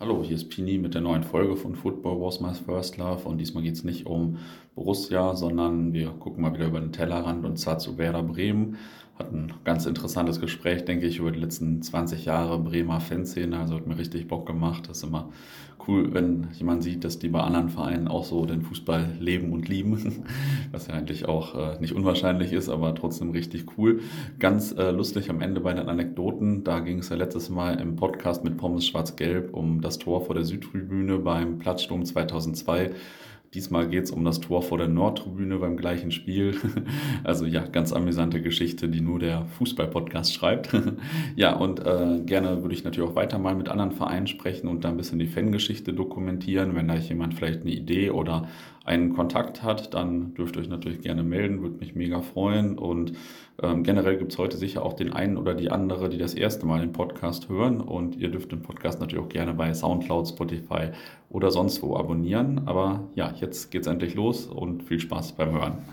Hallo, hier ist Pini mit der neuen Folge von Football Was My First Love und diesmal geht es nicht um Borussia, sondern wir gucken mal wieder über den Tellerrand und zwar zu Werder Bremen. Hat ein ganz interessantes Gespräch, denke ich, über die letzten 20 Jahre Bremer Fanszene. Also hat mir richtig Bock gemacht. Das ist immer cool, wenn jemand sieht, dass die bei anderen Vereinen auch so den Fußball leben und lieben. Was ja eigentlich auch äh, nicht unwahrscheinlich ist, aber trotzdem richtig cool. Ganz äh, lustig am Ende bei den Anekdoten. Da ging es ja letztes Mal im Podcast mit Pommes Schwarz-Gelb um das Tor vor der Südtribüne beim Platzsturm 2002. Diesmal geht es um das Tor vor der Nordtribüne beim gleichen Spiel. Also ja, ganz amüsante Geschichte, die nur der Fußball-Podcast schreibt. Ja, und äh, gerne würde ich natürlich auch weiter mal mit anderen Vereinen sprechen und da ein bisschen die Fangeschichte dokumentieren. Wenn da jemand vielleicht eine Idee oder einen Kontakt hat, dann dürft ihr euch natürlich gerne melden, würde mich mega freuen. Und ähm, generell gibt es heute sicher auch den einen oder die andere, die das erste Mal den Podcast hören. Und ihr dürft den Podcast natürlich auch gerne bei Soundcloud, Spotify oder sonst wo abonnieren. Aber ja, jetzt geht's endlich los und viel Spaß beim Hören.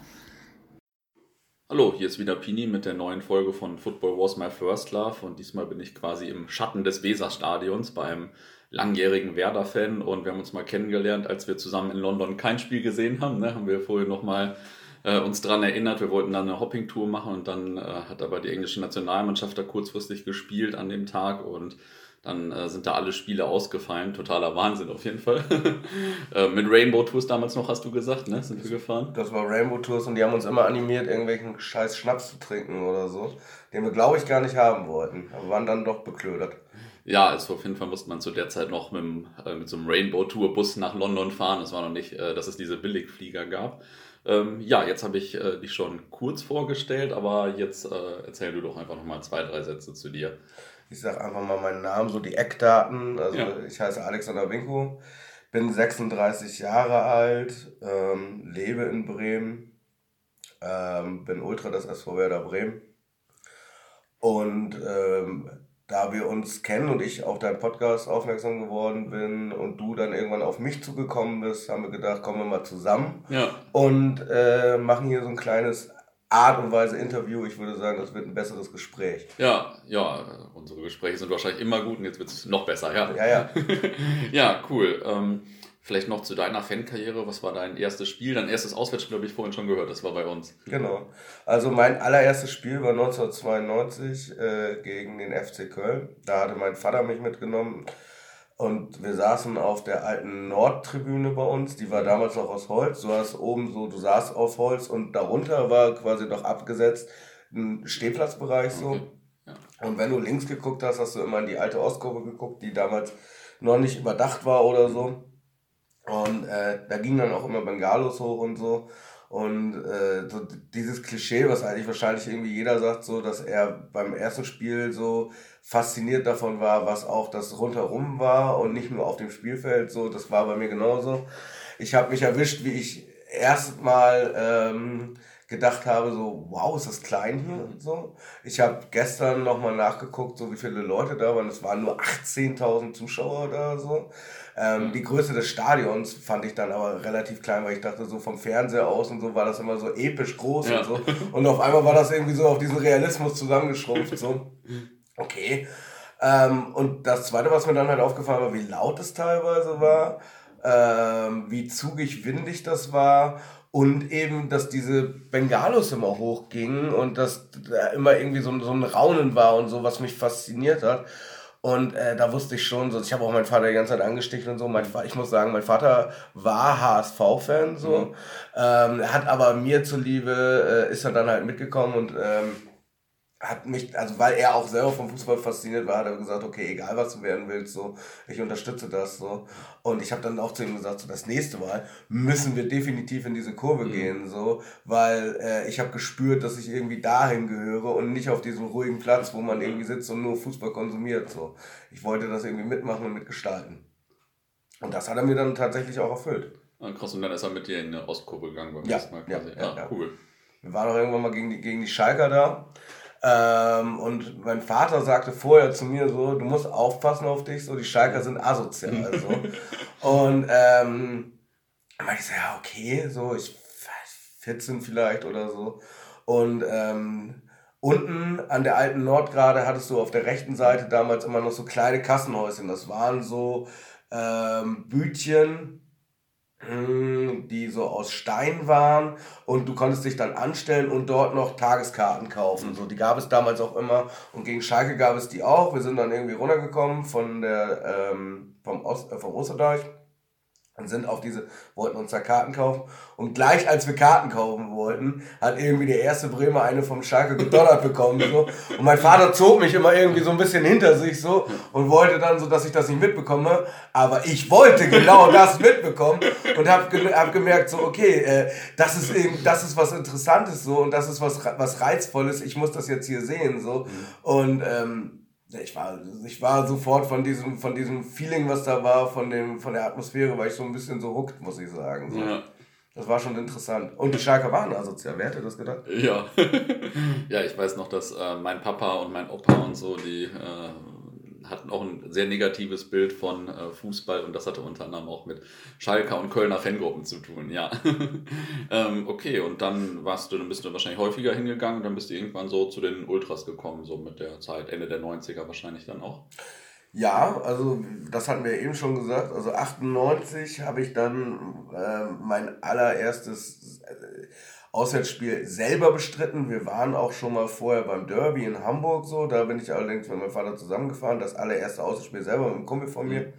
Hallo, hier ist wieder Pini mit der neuen Folge von Football Was My First Love und diesmal bin ich quasi im Schatten des Weserstadions beim langjährigen Werder-Fan und wir haben uns mal kennengelernt, als wir zusammen in London kein Spiel gesehen haben. Ne? Haben wir vorher nochmal äh, uns daran erinnert, wir wollten dann eine Hopping-Tour machen und dann äh, hat aber die englische Nationalmannschaft da kurzfristig gespielt an dem Tag und dann äh, sind da alle Spiele ausgefallen. Totaler Wahnsinn auf jeden Fall. äh, mit Rainbow Tours damals noch, hast du gesagt, ne? Sind wir gefahren? Das war Rainbow Tours und die haben uns immer animiert, irgendwelchen scheiß Schnaps zu trinken oder so, den wir, glaube ich, gar nicht haben wollten. Aber waren dann doch beklödert. Ja, also auf jeden Fall musste man zu der Zeit noch mit, dem, äh, mit so einem Rainbow Tour Bus nach London fahren. Es war noch nicht, äh, dass es diese Billigflieger gab. Ähm, ja, jetzt habe ich äh, dich schon kurz vorgestellt, aber jetzt äh, erzähl du doch einfach nochmal zwei, drei Sätze zu dir. Ich sage einfach mal meinen Namen, so die Eckdaten. Also ja. ich heiße Alexander Winko, bin 36 Jahre alt, ähm, lebe in Bremen, ähm, bin Ultra des SV Werder Bremen und ähm, da wir uns kennen und ich auf deinen Podcast aufmerksam geworden bin und du dann irgendwann auf mich zugekommen bist, haben wir gedacht, kommen wir mal zusammen ja. und äh, machen hier so ein kleines Art und Weise Interview. Ich würde sagen, das wird ein besseres Gespräch. Ja, ja, unsere Gespräche sind wahrscheinlich immer gut und jetzt wird es noch besser, ja. Ja, ja. ja, cool. Ähm, Vielleicht noch zu deiner Fankarriere. Was war dein erstes Spiel? Dein erstes Auswärtsspiel habe ich vorhin schon gehört. Das war bei uns. Genau. Also mein allererstes Spiel war 1992 äh, gegen den FC Köln. Da hatte mein Vater mich mitgenommen. Und wir saßen auf der alten Nordtribüne bei uns. Die war damals noch aus Holz. Du hast oben so, du saßt auf Holz und darunter war quasi noch abgesetzt ein Stehplatzbereich so. Okay. Ja. Und wenn du links geguckt hast, hast du immer in die alte Ostkurve geguckt, die damals noch nicht überdacht war oder so. Und äh, da ging dann auch immer Bengalos hoch und so. Und äh, so dieses Klischee, was eigentlich wahrscheinlich irgendwie jeder sagt, so, dass er beim ersten Spiel so fasziniert davon war, was auch das rundherum war und nicht nur auf dem Spielfeld, so, das war bei mir genauso. Ich habe mich erwischt, wie ich erstmal ähm, gedacht habe, so, wow, ist das klein hier und so. Ich habe gestern nochmal nachgeguckt, so wie viele Leute da waren. Es waren nur 18.000 Zuschauer da so. Ähm, die Größe des Stadions fand ich dann aber relativ klein, weil ich dachte, so vom Fernseher aus und so war das immer so episch groß ja. und so. Und auf einmal war das irgendwie so auf diesen Realismus zusammengeschrumpft. So. Okay. Ähm, und das zweite, was mir dann halt aufgefallen war, wie laut es teilweise war, ähm, wie zugig windig das war und eben, dass diese Bengalos immer hochgingen und dass da immer irgendwie so, so ein Raunen war und so, was mich fasziniert hat. Und äh, da wusste ich schon, so, ich habe auch meinen Vater die ganze Zeit angestichen und so. Mein, ich muss sagen, mein Vater war HSV-Fan, so. Mhm. Ähm, hat aber mir zuliebe, äh, ist er dann halt mitgekommen und ähm, hat mich, also weil er auch selber vom Fußball fasziniert war, hat er gesagt, okay, egal was du werden willst, so, ich unterstütze das so. Und ich habe dann auch zu ihm gesagt, so das nächste Mal müssen wir definitiv in diese Kurve mhm. gehen, so, weil äh, ich habe gespürt, dass ich irgendwie dahin gehöre und nicht auf diesem ruhigen Platz, wo man irgendwie sitzt und nur Fußball konsumiert. So. Ich wollte das irgendwie mitmachen und mitgestalten. Und das hat er mir dann tatsächlich auch erfüllt. Ah, krass, und dann ist er mit dir in eine Ostkurve gegangen beim ja, Mal quasi. Ja, ja, ja, cool. Wir waren auch irgendwann mal gegen die, gegen die Schalker da. Ähm, und mein Vater sagte vorher zu mir so, du musst aufpassen auf dich, so die Schalker sind asozial. so. Und ähm, dann ich so, ja, okay, so, ich 14 vielleicht oder so. Und ähm, unten an der alten Nordgrade hattest du auf der rechten Seite damals immer noch so kleine Kassenhäuschen. Das waren so ähm, Bütchen, die so aus Stein waren und du konntest dich dann anstellen und dort noch Tageskarten kaufen. So, die gab es damals auch immer und gegen Schalke gab es die auch. Wir sind dann irgendwie runtergekommen von der, ähm, vom, Ost, äh, vom Osterdeich und sind auf diese, wollten uns da Karten kaufen. Und gleich als wir Karten kaufen wollten, hat irgendwie der erste Bremer eine vom Schalke gedonnert bekommen. So. Und mein Vater zog mich immer irgendwie so ein bisschen hinter sich so und wollte dann so, dass ich das nicht mitbekomme. Aber ich wollte genau das mitbekommen und habe hab gemerkt, so, okay, äh, das, ist eben, das ist was Interessantes so und das ist was, was Reizvolles. Ich muss das jetzt hier sehen. so Und ähm, ich war, ich war sofort von diesem, von diesem Feeling, was da war, von, dem, von der Atmosphäre, war ich so ein bisschen so hooked, muss ich sagen. So. Ja. Das war schon interessant. Und die Schalker waren asozial. Wer hätte das gedacht? Ja. ja, ich weiß noch, dass äh, mein Papa und mein Opa und so, die äh, hatten auch ein sehr negatives Bild von äh, Fußball und das hatte unter anderem auch mit Schalker und Kölner Fangruppen zu tun, ja. ähm, okay, und dann warst du, dann bist du wahrscheinlich häufiger hingegangen, dann bist du irgendwann so zu den Ultras gekommen, so mit der Zeit, Ende der 90er wahrscheinlich dann auch. Ja, also das hatten wir eben schon gesagt. Also 98 habe ich dann äh, mein allererstes äh, Auswärtsspiel selber bestritten. Wir waren auch schon mal vorher beim Derby in Hamburg so. Da bin ich allerdings mit meinem Vater zusammengefahren. Das allererste Auswärtsspiel selber mit einem Kumpel von mir.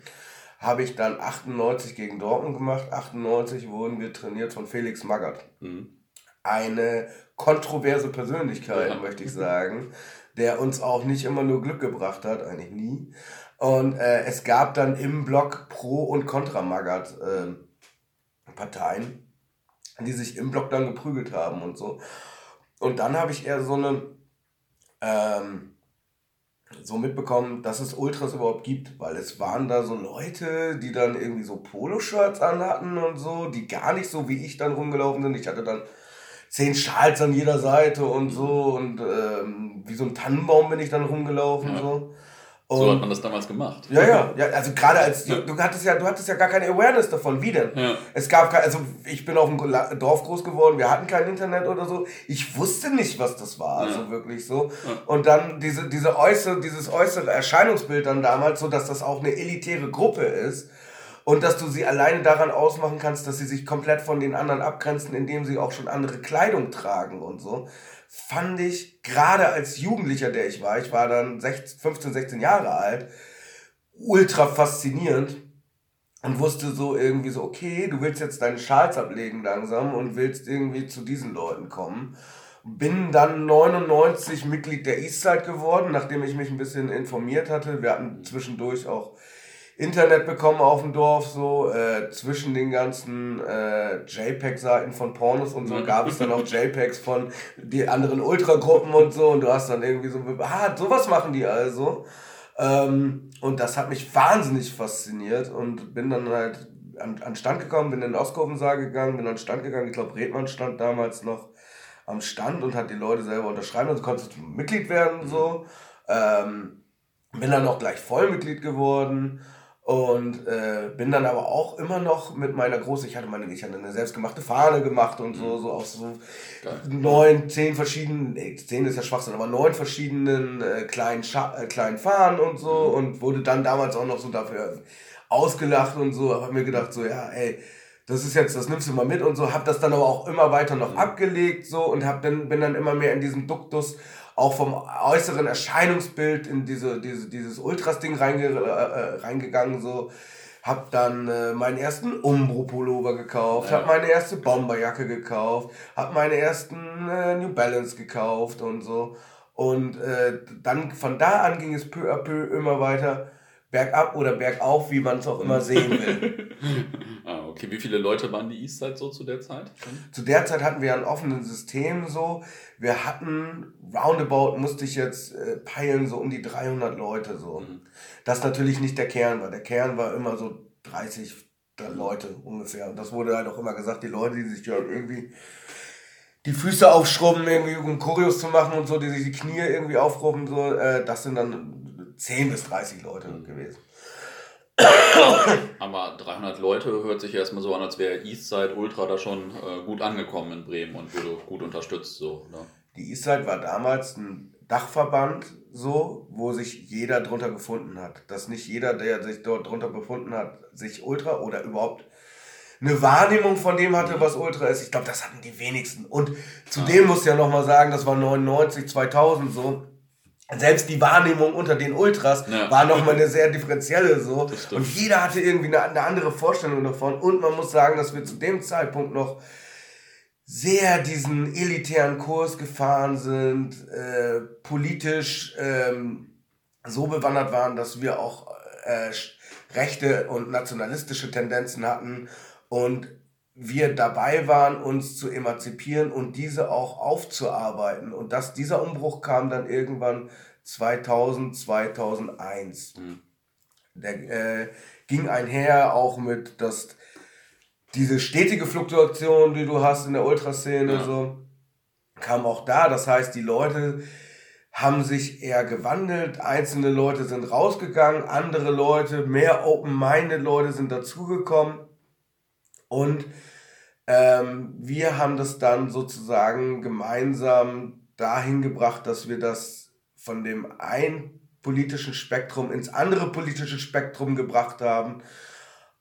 Habe ich dann 98 gegen Dortmund gemacht. 98 wurden wir trainiert von Felix Magath. Mhm. Eine kontroverse Persönlichkeit, ja. möchte ich sagen, der uns auch nicht immer nur Glück gebracht hat, eigentlich nie. Und äh, es gab dann im Block Pro- und Kontra-Magath-Parteien. Äh, die sich im Block dann geprügelt haben und so. Und dann habe ich eher so eine, ähm, so mitbekommen, dass es Ultras überhaupt gibt, weil es waren da so Leute, die dann irgendwie so Poloshirts anhatten und so, die gar nicht so wie ich dann rumgelaufen sind. Ich hatte dann zehn Schals an jeder Seite und so und ähm, wie so ein Tannenbaum bin ich dann rumgelaufen ja. so. Und so hat man das damals gemacht. Ja, ja, ja also gerade als du, du hattest ja, du hattest ja gar keine Awareness davon. Wie denn? Ja. Es gab also ich bin auf dem Dorf groß geworden, wir hatten kein Internet oder so. Ich wusste nicht, was das war, ja. also wirklich so. Ja. Und dann diese, diese äußere, dieses äußere Erscheinungsbild dann damals, so dass das auch eine elitäre Gruppe ist und dass du sie alleine daran ausmachen kannst, dass sie sich komplett von den anderen abgrenzen, indem sie auch schon andere Kleidung tragen und so fand ich, gerade als Jugendlicher, der ich war, ich war dann 16, 15, 16 Jahre alt, ultra faszinierend und wusste so irgendwie so, okay, du willst jetzt deine Schals ablegen langsam und willst irgendwie zu diesen Leuten kommen. Bin dann 99 Mitglied der Eastside geworden, nachdem ich mich ein bisschen informiert hatte. Wir hatten zwischendurch auch Internet bekommen auf dem Dorf, so äh, zwischen den ganzen äh, JPEG-Seiten von Pornos und so mhm. gab es dann auch JPEGs von die anderen Ultragruppen und so und du hast dann irgendwie so, ah, sowas machen die also. Ähm, und das hat mich wahnsinnig fasziniert und bin dann halt an, an Stand gekommen, bin in den Ostkurvensaal gegangen, bin an Stand gegangen, ich glaube Redmann stand damals noch am Stand und hat die Leute selber unterschreiben, also konntest du Mitglied werden so. Ähm, bin dann auch gleich Vollmitglied geworden und äh, bin dann aber auch immer noch mit meiner großen, ich hatte meine, ich hatte eine selbstgemachte Fahne gemacht und so, so aus so Geil. neun, zehn verschiedenen, nee, zehn ist ja Schwachsinn, aber neun verschiedenen äh, kleinen, Scha äh, kleinen Fahnen und so mhm. und wurde dann damals auch noch so dafür ausgelacht und so, habe mir gedacht so, ja, ey, das ist jetzt, das nimmst du mal mit und so, hab das dann aber auch immer weiter noch mhm. abgelegt so und hab dann, bin dann immer mehr in diesem Duktus auch vom äußeren Erscheinungsbild in diese, diese, dieses Ultras-Ding reinge, äh, äh, reingegangen, so. Hab dann äh, meinen ersten Umbro-Pullover gekauft, ja. hab meine erste Bomberjacke gekauft, hab meine ersten äh, New Balance gekauft und so. Und äh, dann von da an ging es peu à peu immer weiter bergab oder bergauf, wie man es auch immer sehen will. okay. Wie viele Leute waren die Eastside so zu der Zeit? Zu der Zeit hatten wir ein offenes System so. Wir hatten, roundabout musste ich jetzt äh, peilen, so um die 300 Leute so. Mhm. Das natürlich nicht der Kern war. Der Kern war immer so 30 Leute ungefähr. Und das wurde halt auch immer gesagt, die Leute, die sich ja irgendwie die Füße aufschrubben, irgendwie um Choreos zu machen und so, die sich die Knie irgendwie aufrufen, so, äh, das sind dann 10 bis 30 Leute mhm. gewesen. Aber 300 Leute hört sich erstmal so an, als wäre Eastside Ultra da schon äh, gut angekommen in Bremen und wurde gut unterstützt. So, ne? die Eastside war damals ein Dachverband, so, wo sich jeder drunter gefunden hat. Dass nicht jeder, der sich dort drunter befunden hat, sich Ultra oder überhaupt eine Wahrnehmung von dem hatte, was Ultra ist. Ich glaube, das hatten die wenigsten. Und zudem ja. muss ich ja nochmal sagen, das war 99, 2000 so. Selbst die Wahrnehmung unter den Ultras ja. war nochmal eine sehr differenzielle so. Und jeder hatte irgendwie eine, eine andere Vorstellung davon. Und man muss sagen, dass wir zu dem Zeitpunkt noch sehr diesen elitären Kurs gefahren sind, äh, politisch ähm, so bewandert waren, dass wir auch äh, rechte und nationalistische Tendenzen hatten und wir dabei waren, uns zu emanzipieren und diese auch aufzuarbeiten. Und dass dieser Umbruch kam dann irgendwann 2000, 2001. Mhm. Der äh, ging einher auch mit, dass diese stetige Fluktuation, die du hast in der Ultraszene, ja. so, kam auch da. Das heißt, die Leute haben sich eher gewandelt. Einzelne Leute sind rausgegangen, andere Leute, mehr open-minded Leute sind dazugekommen. Und ähm, wir haben das dann sozusagen gemeinsam dahin gebracht, dass wir das von dem einen politischen Spektrum ins andere politische Spektrum gebracht haben.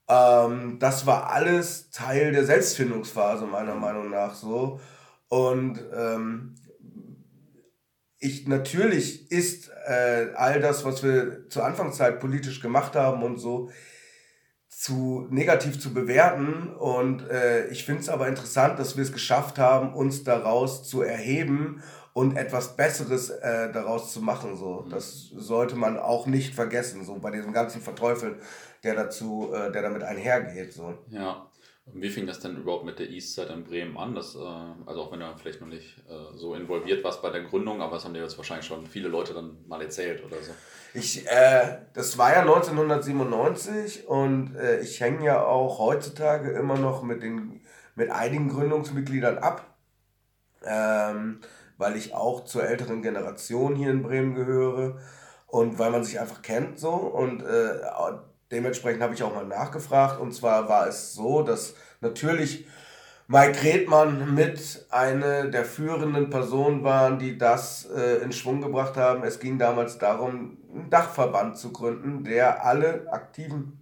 Ähm, das war alles Teil der Selbstfindungsphase, meiner Meinung nach so. Und ähm, ich natürlich ist äh, all das, was wir zur Anfangszeit politisch gemacht haben und so, zu negativ zu bewerten. Und äh, ich finde es aber interessant, dass wir es geschafft haben, uns daraus zu erheben und etwas Besseres äh, daraus zu machen. So, mhm. das sollte man auch nicht vergessen. So bei diesem ganzen Verteufeln, der dazu, äh, der damit einhergeht. So. Ja. Wie fing das denn überhaupt mit der Eastside in Bremen an? Das, äh, also auch wenn du vielleicht noch nicht äh, so involviert warst bei der Gründung, aber das haben dir jetzt wahrscheinlich schon viele Leute dann mal erzählt oder so. Ich, äh, das war ja 1997 und äh, ich hänge ja auch heutzutage immer noch mit, den, mit einigen Gründungsmitgliedern ab, ähm, weil ich auch zur älteren Generation hier in Bremen gehöre und weil man sich einfach kennt so und dementsprechend habe ich auch mal nachgefragt und zwar war es so, dass natürlich Mike Redmann mit eine der führenden Personen waren, die das äh, in Schwung gebracht haben. Es ging damals darum, einen Dachverband zu gründen, der alle aktiven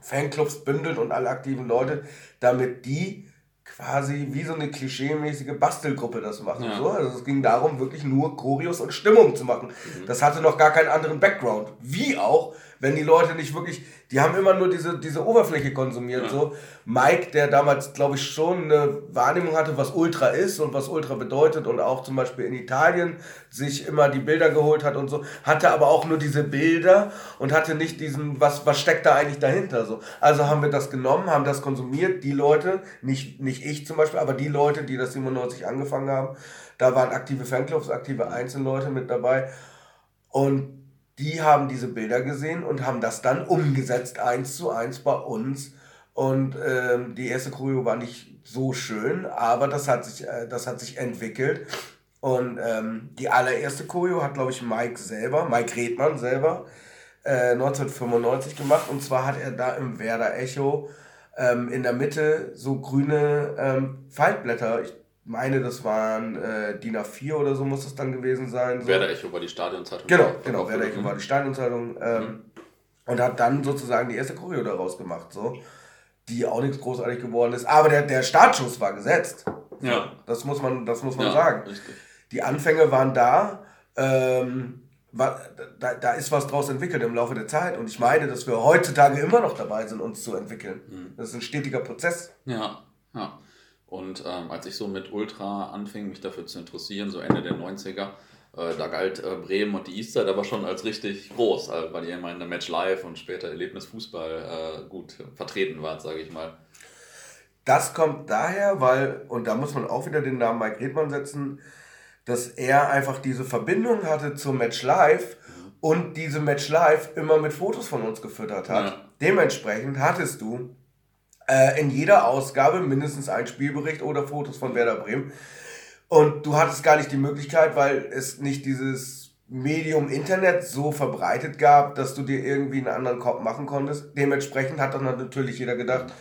Fanclubs bündelt und alle aktiven Leute, damit die quasi wie so eine klischeemäßige Bastelgruppe das machen. Ja. So, also es ging darum, wirklich nur Choreos und Stimmung zu machen. Mhm. Das hatte noch gar keinen anderen Background. Wie auch, wenn die Leute nicht wirklich, die haben immer nur diese, diese Oberfläche konsumiert. Ja. So. Mike, der damals, glaube ich, schon eine Wahrnehmung hatte, was Ultra ist und was Ultra bedeutet und auch zum Beispiel in Italien sich immer die Bilder geholt hat und so, hatte aber auch nur diese Bilder und hatte nicht diesen, was, was steckt da eigentlich dahinter. So. Also haben wir das genommen, haben das konsumiert, die Leute, nicht, nicht ich zum Beispiel, aber die Leute, die das 97 angefangen haben, da waren aktive Fanclubs, aktive Einzelleute mit dabei. Und die haben diese Bilder gesehen und haben das dann umgesetzt, eins zu eins bei uns. Und ähm, die erste Choreo war nicht so schön, aber das hat sich, äh, das hat sich entwickelt. Und ähm, die allererste Choreo hat, glaube ich, Mike selber, Mike Redmann selber, äh, 1995 gemacht. Und zwar hat er da im Werder Echo ähm, in der Mitte so grüne ähm, Faltblätter, ich meine, das waren äh, DIN A4 oder so muss das dann gewesen sein. So. Werder Echo war die Stadionzeitung. Genau, genau, Werder Echo war die Stadionzeitung. Ähm, mhm. Und hat dann sozusagen die erste Choreo daraus gemacht, so. Die auch nichts großartig geworden ist. Aber der, der Startschuss war gesetzt. Ja. Das muss man, das muss man ja, sagen. Richtig. Die Anfänge waren da. Ähm, war, da, da ist was draus entwickelt im Laufe der Zeit. Und ich meine, dass wir heutzutage immer noch dabei sind, uns zu entwickeln. Mhm. Das ist ein stetiger Prozess. Ja, ja. Und ähm, als ich so mit Ultra anfing, mich dafür zu interessieren, so Ende der 90er, äh, da galt äh, Bremen und die Eastside aber schon als richtig groß, äh, weil ihr immer in der Match Live und später Erlebnisfußball äh, gut vertreten wart, sage ich mal. Das kommt daher, weil, und da muss man auch wieder den Namen Mike Redmann setzen, dass er einfach diese Verbindung hatte zur Match Live und diese Match Live immer mit Fotos von uns gefüttert hat. Ja. Dementsprechend hattest du äh, in jeder Ausgabe mindestens ein Spielbericht oder Fotos von Werder Bremen. Und du hattest gar nicht die Möglichkeit, weil es nicht dieses Medium Internet so verbreitet gab, dass du dir irgendwie einen anderen Kopf machen konntest. Dementsprechend hat dann natürlich jeder gedacht,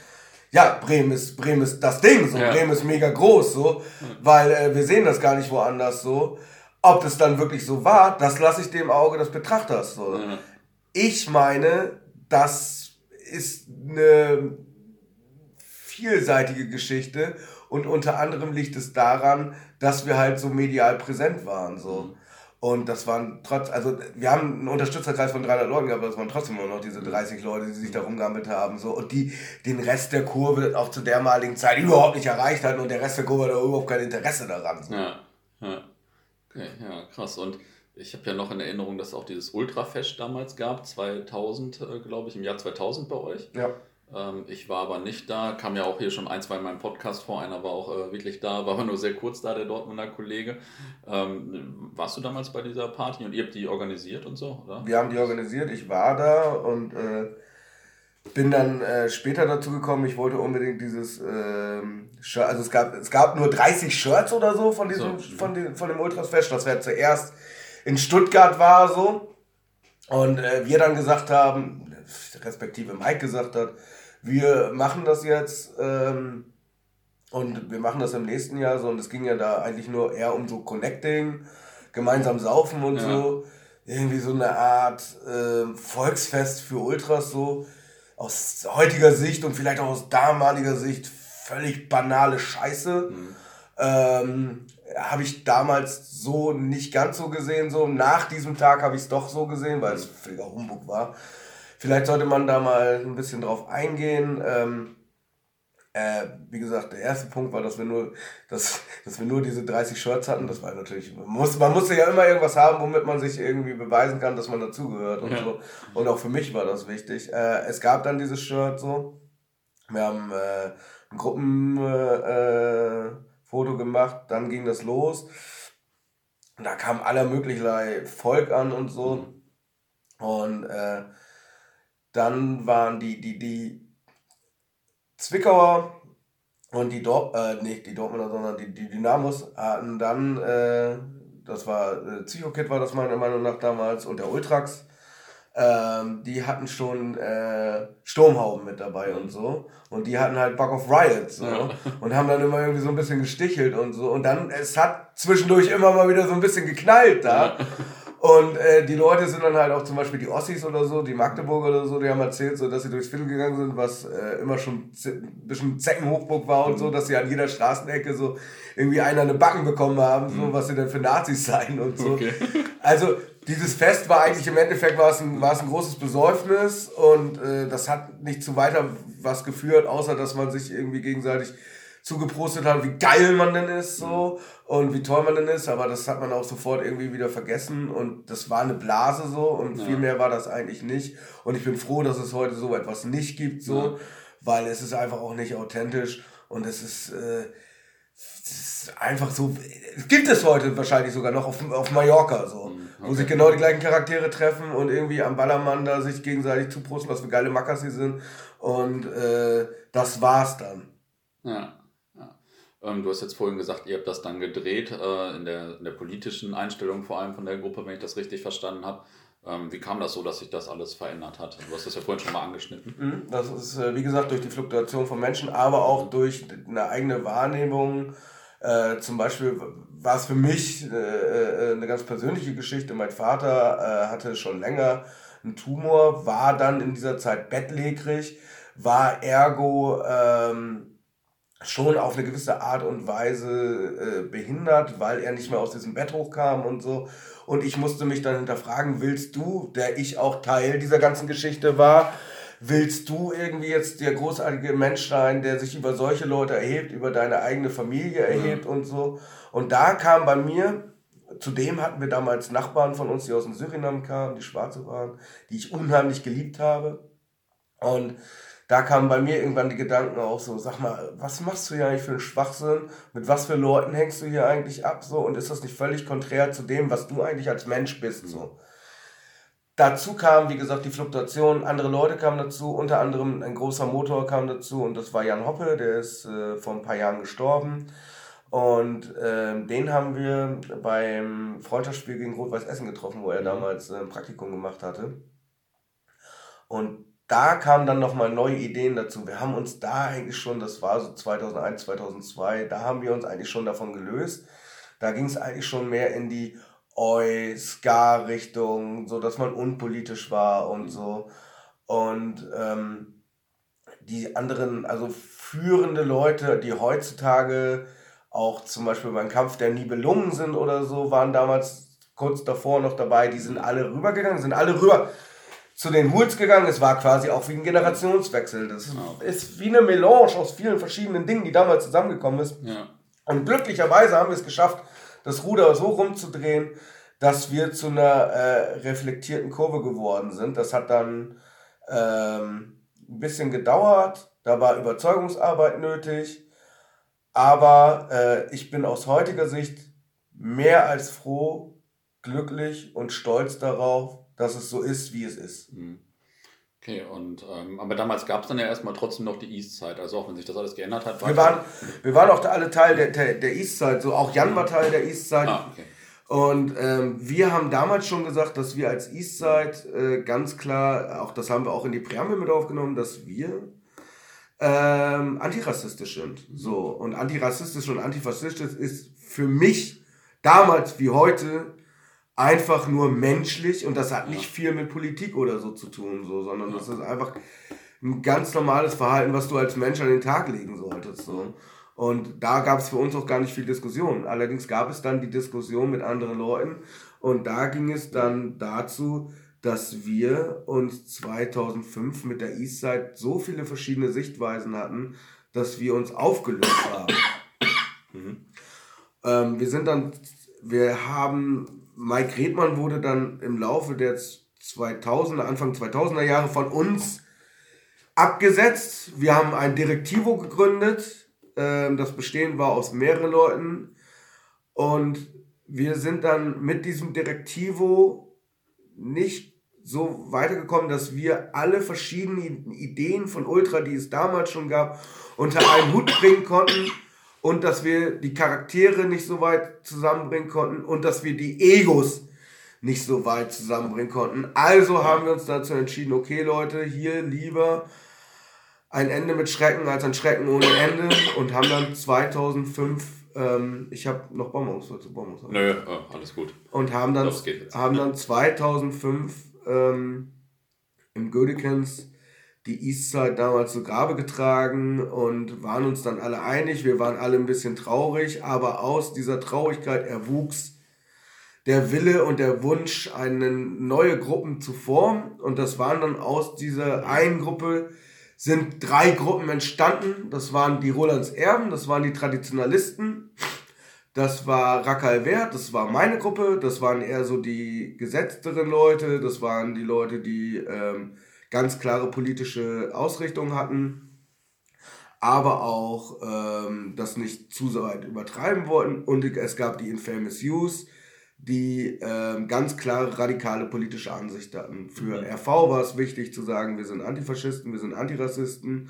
ja, Bremen ist, Bremen ist das Ding, so. Ja. Bremen ist mega groß, so, weil äh, wir sehen das gar nicht woanders so. Ob das dann wirklich so war, das lasse ich dem Auge des Betrachters, so. Ja. Ich meine, das ist eine vielseitige Geschichte und unter anderem liegt es daran, dass wir halt so medial präsent waren, so. Mhm. Und das waren trotz, also wir haben einen Unterstützerkreis von 300 Leuten gehabt, aber es waren trotzdem immer noch diese 30 Leute, die sich da rumgehammelt haben. So. Und die den Rest der Kurve auch zu dermaligen Zeit überhaupt nicht erreicht hatten und der Rest der Kurve hat überhaupt kein Interesse daran. So. Ja, ja. Okay, ja, krass. Und ich habe ja noch in Erinnerung, dass es auch dieses Ultrafest damals gab, 2000, äh, glaube ich, im Jahr 2000 bei euch. Ja. Ähm, ich war aber nicht da, kam ja auch hier schon ein, zwei in meinem Podcast vor. Einer war auch äh, wirklich da, war aber nur sehr kurz da, der Dortmunder Kollege. Ähm, warst du damals bei dieser Party und ihr habt die organisiert und so, oder? Wir haben die organisiert, ich war da und äh, bin dann äh, später dazu gekommen, ich wollte unbedingt dieses ähm, Shirt, also es gab, es gab nur 30 Shirts oder so von diesem, so. von, dem, von dem Ultras Fest, das wäre zuerst in Stuttgart war so. Und äh, wir dann gesagt haben, respektive Mike gesagt hat, wir machen das jetzt ähm, und wir machen das im nächsten Jahr so und es ging ja da eigentlich nur eher um so Connecting, gemeinsam saufen und ja. so. Irgendwie so eine Art äh, Volksfest für Ultras so. Aus heutiger Sicht und vielleicht auch aus damaliger Sicht völlig banale Scheiße. Mhm. Ähm, habe ich damals so nicht ganz so gesehen. So nach diesem Tag habe ich es doch so gesehen, weil es völliger Humbug war. Vielleicht sollte man da mal ein bisschen drauf eingehen. Ähm, äh, wie gesagt, der erste Punkt war, dass wir nur, dass, dass wir nur diese 30 Shirts hatten. Das war natürlich, man, muss, man musste ja immer irgendwas haben, womit man sich irgendwie beweisen kann, dass man dazugehört und ja. so. Und auch für mich war das wichtig. Äh, es gab dann dieses Shirt so. Wir haben äh, ein Gruppenfoto äh, gemacht, dann ging das los. Und da kam aller möglichen Volk an und so. Und äh, dann waren die, die, die Zwickauer und die Dort, äh, nicht die Dortmunder, sondern die, die Dynamos hatten dann, äh, das war, äh, Psychokit war das meiner Meinung nach damals und der Ultrax, ähm, die hatten schon äh, Sturmhauben mit dabei und so. Und die hatten halt Buck of Riot so. Ja. Und haben dann immer irgendwie so ein bisschen gestichelt und so. Und dann, es hat zwischendurch immer mal wieder so ein bisschen geknallt da. Ja. Und äh, die Leute sind dann halt auch zum Beispiel die Ossis oder so, die Magdeburger oder so, die haben erzählt, so, dass sie durchs Viertel gegangen sind, was äh, immer schon ein bisschen Zeckenhochburg war und so, dass sie an jeder Straßenecke so irgendwie einer eine Backen bekommen haben, so, mhm. was sie denn für Nazis seien und so. Okay. Also dieses Fest war eigentlich im Endeffekt war es ein, war es ein großes Besäufnis und äh, das hat nicht zu weiter was geführt, außer dass man sich irgendwie gegenseitig zugeprostet hat, wie geil man denn ist so und wie toll man denn ist, aber das hat man auch sofort irgendwie wieder vergessen und das war eine Blase so und ja. viel mehr war das eigentlich nicht und ich bin froh, dass es heute so etwas nicht gibt so, ja. weil es ist einfach auch nicht authentisch und es ist, äh, es ist einfach so, es gibt es heute wahrscheinlich sogar noch auf, auf Mallorca so, okay. Mhm, wo sich genau die gleichen Charaktere treffen und irgendwie am Ballermann da sich gegenseitig zuprosten, was für geile Mackers sie sind und äh, das war's dann. Ja. Ähm, du hast jetzt vorhin gesagt, ihr habt das dann gedreht, äh, in, der, in der politischen Einstellung vor allem von der Gruppe, wenn ich das richtig verstanden habe. Ähm, wie kam das so, dass sich das alles verändert hat? Du hast das ja vorhin schon mal angeschnitten. Mhm, das ist, äh, wie gesagt, durch die Fluktuation von Menschen, aber auch durch eine eigene Wahrnehmung. Äh, zum Beispiel war es für mich äh, eine ganz persönliche Geschichte. Mein Vater hatte schon länger einen Tumor, war dann in dieser Zeit bettlägerig, war ergo ähm, schon auf eine gewisse Art und Weise äh, behindert, weil er nicht mehr aus diesem Bett hochkam und so. Und ich musste mich dann hinterfragen, willst du, der ich auch Teil dieser ganzen Geschichte war, willst du irgendwie jetzt der großartige Mensch sein, der sich über solche Leute erhebt, über deine eigene Familie erhebt ja. und so. Und da kam bei mir, zudem hatten wir damals Nachbarn von uns, die aus dem Surinam kamen, die Schwarze waren, die ich unheimlich geliebt habe. Und da kamen bei mir irgendwann die Gedanken auch so, sag mal, was machst du hier eigentlich für einen Schwachsinn? Mit was für Leuten hängst du hier eigentlich ab? So, und ist das nicht völlig konträr zu dem, was du eigentlich als Mensch bist? So. Dazu kam, wie gesagt, die Fluktuation, andere Leute kamen dazu, unter anderem ein großer Motor kam dazu und das war Jan Hoppe, der ist äh, vor ein paar Jahren gestorben. Und äh, den haben wir beim Freundschaftsspiel gegen Rot-Weiß Essen getroffen, wo er mhm. damals äh, ein Praktikum gemacht hatte. Und da kamen dann nochmal neue Ideen dazu. Wir haben uns da eigentlich schon, das war so 2001, 2002, da haben wir uns eigentlich schon davon gelöst. Da ging es eigentlich schon mehr in die Oi, Ska-Richtung, so dass man unpolitisch war und so. Und ähm, die anderen, also führende Leute, die heutzutage auch zum Beispiel beim Kampf der Nibelungen sind oder so, waren damals kurz davor noch dabei. Die sind alle rübergegangen, sind alle rüber zu den Hools gegangen. Es war quasi auch wie ein Generationswechsel. Das ja. ist wie eine Melange aus vielen verschiedenen Dingen, die damals zusammengekommen ist. Ja. Und glücklicherweise haben wir es geschafft, das Ruder so rumzudrehen, dass wir zu einer äh, reflektierten Kurve geworden sind. Das hat dann ähm, ein bisschen gedauert. Da war Überzeugungsarbeit nötig. Aber äh, ich bin aus heutiger Sicht mehr als froh, glücklich und stolz darauf, dass es so ist, wie es ist. Mhm. Okay, und ähm, aber damals gab es dann ja erstmal trotzdem noch die Eastside, also auch wenn sich das alles geändert hat. War wir, waren, wir waren auch alle Teil der, der, der Eastside, so auch Jan war Teil der Eastside. Ah, okay. Und ähm, wir haben damals schon gesagt, dass wir als Eastside äh, ganz klar, auch das haben wir auch in die Präambel mit aufgenommen, dass wir ähm, antirassistisch sind. So, und antirassistisch und antifaschistisch ist für mich damals wie heute einfach nur menschlich und das hat nicht viel mit Politik oder so zu tun, so, sondern das ist einfach ein ganz normales Verhalten, was du als Mensch an den Tag legen solltest. So. Und da gab es für uns auch gar nicht viel Diskussion. Allerdings gab es dann die Diskussion mit anderen Leuten und da ging es dann dazu, dass wir uns 2005 mit der Eastside so viele verschiedene Sichtweisen hatten, dass wir uns aufgelöst haben. Mhm. Ähm, wir sind dann, wir haben Mike Redmann wurde dann im Laufe der 2000er, Anfang 2000er Jahre von uns abgesetzt. Wir haben ein Direktivo gegründet. Ähm, das Bestehen war aus mehreren Leuten. Und wir sind dann mit diesem Direktivo nicht so weitergekommen, dass wir alle verschiedenen Ideen von Ultra, die es damals schon gab, unter einen Hut bringen konnten und dass wir die Charaktere nicht so weit zusammenbringen konnten und dass wir die Egos nicht so weit zusammenbringen konnten. Also haben wir uns dazu entschieden, okay Leute, hier lieber ein Ende mit Schrecken als ein Schrecken ohne Ende und haben dann 2005 ähm, ich habe noch Bonbons, willst du Bonbons haben? Nö, oh, alles gut. Und haben dann, haben dann 2005 ähm, im Gödekens die Eastside damals zu Grabe getragen und waren uns dann alle einig. Wir waren alle ein bisschen traurig, aber aus dieser Traurigkeit erwuchs der Wille und der Wunsch, eine neue Gruppen zu formen. Und das waren dann aus dieser einen Gruppe sind drei Gruppen entstanden. Das waren die Rolands Erben, das waren die Traditionalisten, das war Rakal Wert, das war meine Gruppe, das waren eher so die gesetzteren Leute, das waren die Leute, die ähm, ganz klare politische Ausrichtung hatten, aber auch ähm, das nicht zu weit übertreiben wollten. Und es gab die Infamous Use, die ähm, ganz klare radikale politische Ansicht hatten. Für mhm. RV war es wichtig zu sagen, wir sind Antifaschisten, wir sind Antirassisten.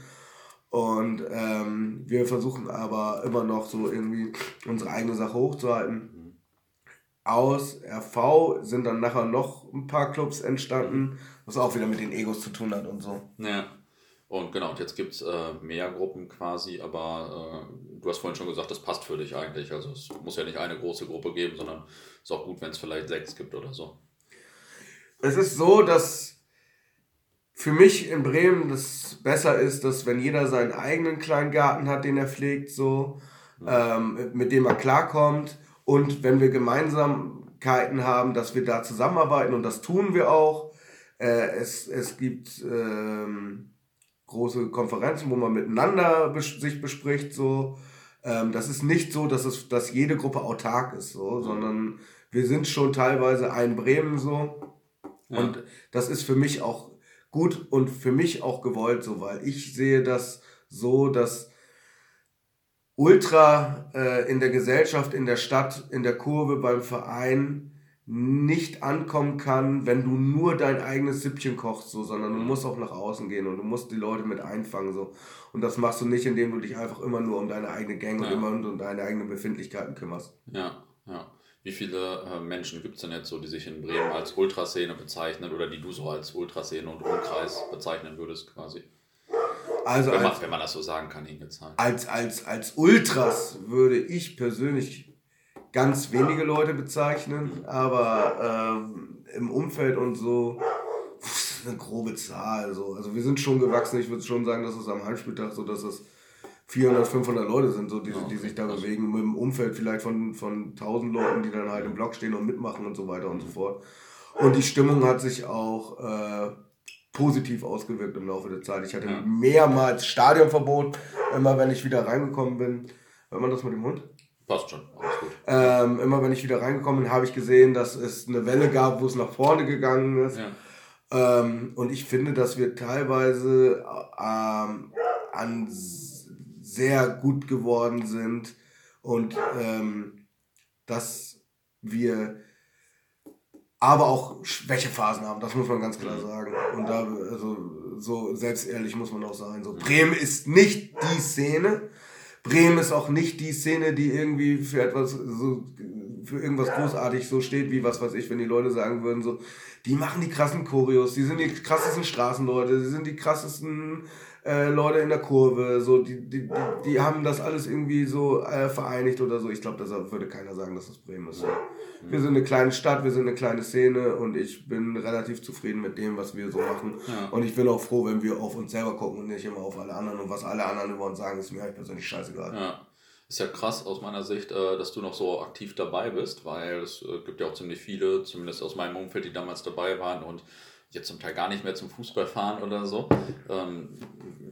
Und ähm, wir versuchen aber immer noch so irgendwie unsere eigene Sache hochzuhalten. Aus RV sind dann nachher noch ein paar Clubs entstanden, was auch wieder mit den Egos zu tun hat und so. Ja. Und genau, und jetzt gibt es äh, mehr Gruppen quasi, aber äh, du hast vorhin schon gesagt, das passt für dich eigentlich. Also es muss ja nicht eine große Gruppe geben, sondern es ist auch gut, wenn es vielleicht sechs gibt oder so. Es ist so, dass für mich in Bremen das besser ist, dass wenn jeder seinen eigenen kleinen Garten hat, den er pflegt, so, ähm, mit dem er klarkommt und wenn wir Gemeinsamkeiten haben, dass wir da zusammenarbeiten und das tun wir auch äh, es, es gibt ähm, große Konferenzen, wo man miteinander bes sich bespricht. So. Ähm, das ist nicht so, dass, es, dass jede Gruppe autark ist, so, sondern wir sind schon teilweise ein Bremen so. Ja. Und das ist für mich auch gut und für mich auch gewollt so, weil ich sehe das so, dass Ultra äh, in der Gesellschaft, in der Stadt, in der Kurve, beim Verein nicht ankommen kann, wenn du nur dein eigenes Süppchen kochst, so, sondern du musst auch nach außen gehen und du musst die Leute mit einfangen. So. Und das machst du nicht, indem du dich einfach immer nur um deine eigene Gang ja. und immer um deine eigenen Befindlichkeiten kümmerst. Ja, ja. Wie viele äh, Menschen gibt es denn jetzt so, die sich in Bremen als Ultraszene bezeichnen oder die du so als Ultraszene und Umkreis bezeichnen würdest quasi? Also wenn, man, als, wenn man das so sagen kann, in Zahlen. Als, als, als Ultras würde ich persönlich ganz wenige Leute bezeichnen, aber ähm, im Umfeld und so eine grobe Zahl. So. Also wir sind schon gewachsen. Ich würde schon sagen, dass es am Heimspieltag so, dass es 400, 500 Leute sind, so, die, die sich da bewegen, mit dem Umfeld vielleicht von, von 1000 Leuten, die dann halt im Block stehen und mitmachen und so weiter und so fort. Und die Stimmung hat sich auch äh, positiv ausgewirkt im Laufe der Zeit. Ich hatte ja. mehrmals Stadionverbot, immer wenn ich wieder reingekommen bin. Hört man das mit dem Hund? Passt schon, alles gut. Ähm, immer wenn ich wieder reingekommen bin, habe ich gesehen, dass es eine Welle gab, wo es nach vorne gegangen ist. Ja. Ähm, und ich finde, dass wir teilweise ähm, an sehr gut geworden sind und ähm, dass wir aber auch Schwächephasen haben, das muss man ganz klar sagen. Und da, also, so selbstehrlich muss man auch sein. So, Bremen ist nicht die Szene. Bremen ist auch nicht die Szene, die irgendwie für etwas so, für irgendwas großartig so steht, wie was weiß ich, wenn die Leute sagen würden, so, die machen die krassen Choreos, die sind die krassesten Straßenleute, die sind die krassesten äh, Leute in der Kurve, so, die, die, die, haben das alles irgendwie so äh, vereinigt oder so. Ich glaube, deshalb würde keiner sagen, dass das Bremen ist. So. Wir sind eine kleine Stadt, wir sind eine kleine Szene und ich bin relativ zufrieden mit dem, was wir so machen. Ja. Und ich bin auch froh, wenn wir auf uns selber gucken und nicht immer auf alle anderen. Und was alle anderen über uns sagen, ist mir halt persönlich scheißegal. Ja. Ist ja krass aus meiner Sicht, äh, dass du noch so aktiv dabei bist, weil es äh, gibt ja auch ziemlich viele, zumindest aus meinem Umfeld, die damals dabei waren und jetzt zum Teil gar nicht mehr zum Fußball fahren oder so. Ähm,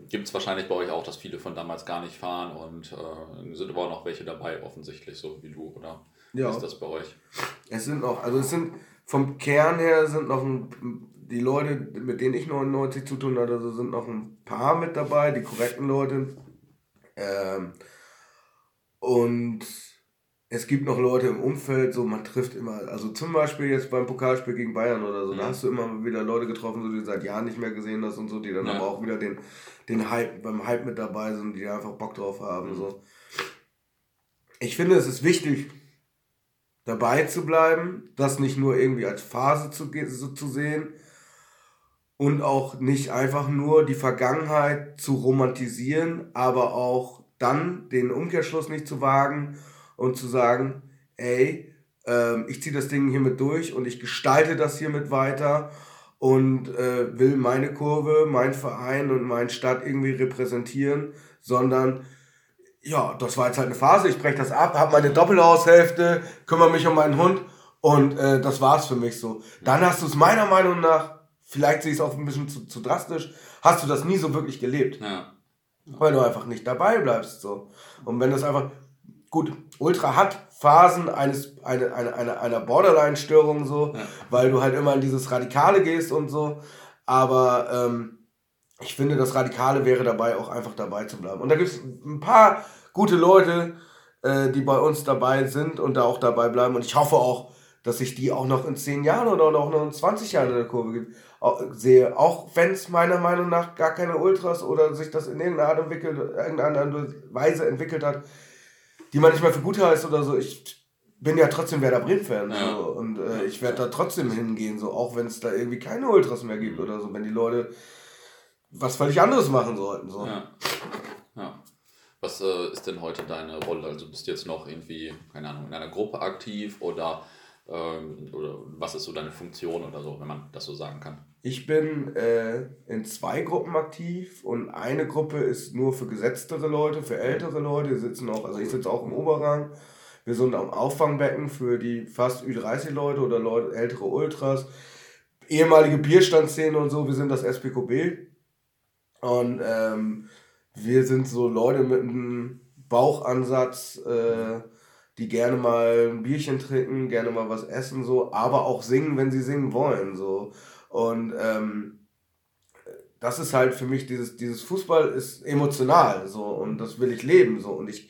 Gibt es wahrscheinlich bei euch auch, dass viele von damals gar nicht fahren und äh, sind aber auch noch welche dabei, offensichtlich, so wie du, oder? Ja. Wie ist das bei euch? Es sind noch, also es sind vom Kern her sind noch ein, die Leute, mit denen ich 99 zu tun hatte, also sind noch ein paar mit dabei, die korrekten Leute. Ähm, und es gibt noch Leute im Umfeld, so man trifft immer, also zum Beispiel jetzt beim Pokalspiel gegen Bayern oder so, mhm. da hast du immer wieder Leute getroffen, so, die du seit Jahren nicht mehr gesehen hast und so, die dann ja. aber auch wieder den, den Hype, beim Hype mit dabei sind, die einfach Bock drauf haben. Mhm. So. Ich finde, es ist wichtig, dabei zu bleiben, das nicht nur irgendwie als Phase zu, so zu sehen und auch nicht einfach nur die Vergangenheit zu romantisieren, aber auch dann den Umkehrschluss nicht zu wagen und zu sagen, ey, äh, ich ziehe das Ding hiermit durch und ich gestalte das hiermit weiter und äh, will meine Kurve, mein Verein und meine Stadt irgendwie repräsentieren, sondern ja, das war jetzt halt eine Phase, ich breche das ab, habe meine Doppelhaushälfte, kümmere mich um meinen Hund und äh, das war's für mich so. Dann hast du es meiner Meinung nach, vielleicht sehe ich es auch ein bisschen zu, zu drastisch, hast du das nie so wirklich gelebt. Ja. Weil du einfach nicht dabei bleibst so. Und wenn das einfach, Gut, Ultra hat Phasen eines, eine, eine, eine, einer Borderline-Störung so, ja. weil du halt immer in dieses Radikale gehst und so. Aber ähm, ich finde, das Radikale wäre dabei auch einfach dabei zu bleiben. Und da gibt es ein paar gute Leute, äh, die bei uns dabei sind und da auch dabei bleiben. Und ich hoffe auch, dass ich die auch noch in 10 Jahren oder auch noch in 20 Jahren in der Kurve gibt, auch, sehe. Auch wenn es meiner Meinung nach gar keine Ultras oder sich das in irgendeiner Art, irgendeiner Weise entwickelt hat, die man nicht mehr für gut heißt oder so. Ich bin ja trotzdem Werder Bremen-Fan ja. so, und äh, ich werde da trotzdem hingehen, so auch wenn es da irgendwie keine Ultras mehr gibt oder so, wenn die Leute was völlig anderes machen sollten. So. Ja. ja. Was äh, ist denn heute deine Rolle? Also bist du jetzt noch irgendwie, keine Ahnung, in einer Gruppe aktiv oder, ähm, oder was ist so deine Funktion oder so, wenn man das so sagen kann? Ich bin äh, in zwei Gruppen aktiv und eine Gruppe ist nur für gesetztere Leute, für ältere Leute. Wir sitzen auch, also ich sitze auch im Oberrang. Wir sind am Auffangbecken für die fast Ü30 Leute oder Leute, ältere Ultras, ehemalige Bierstandszene und so. Wir sind das SPKB. Und ähm, wir sind so Leute mit einem Bauchansatz, äh, die gerne mal ein Bierchen trinken, gerne mal was essen, so, aber auch singen, wenn sie singen wollen. So. Und ähm, das ist halt für mich, dieses, dieses Fußball ist emotional so und das will ich leben so. Und ich,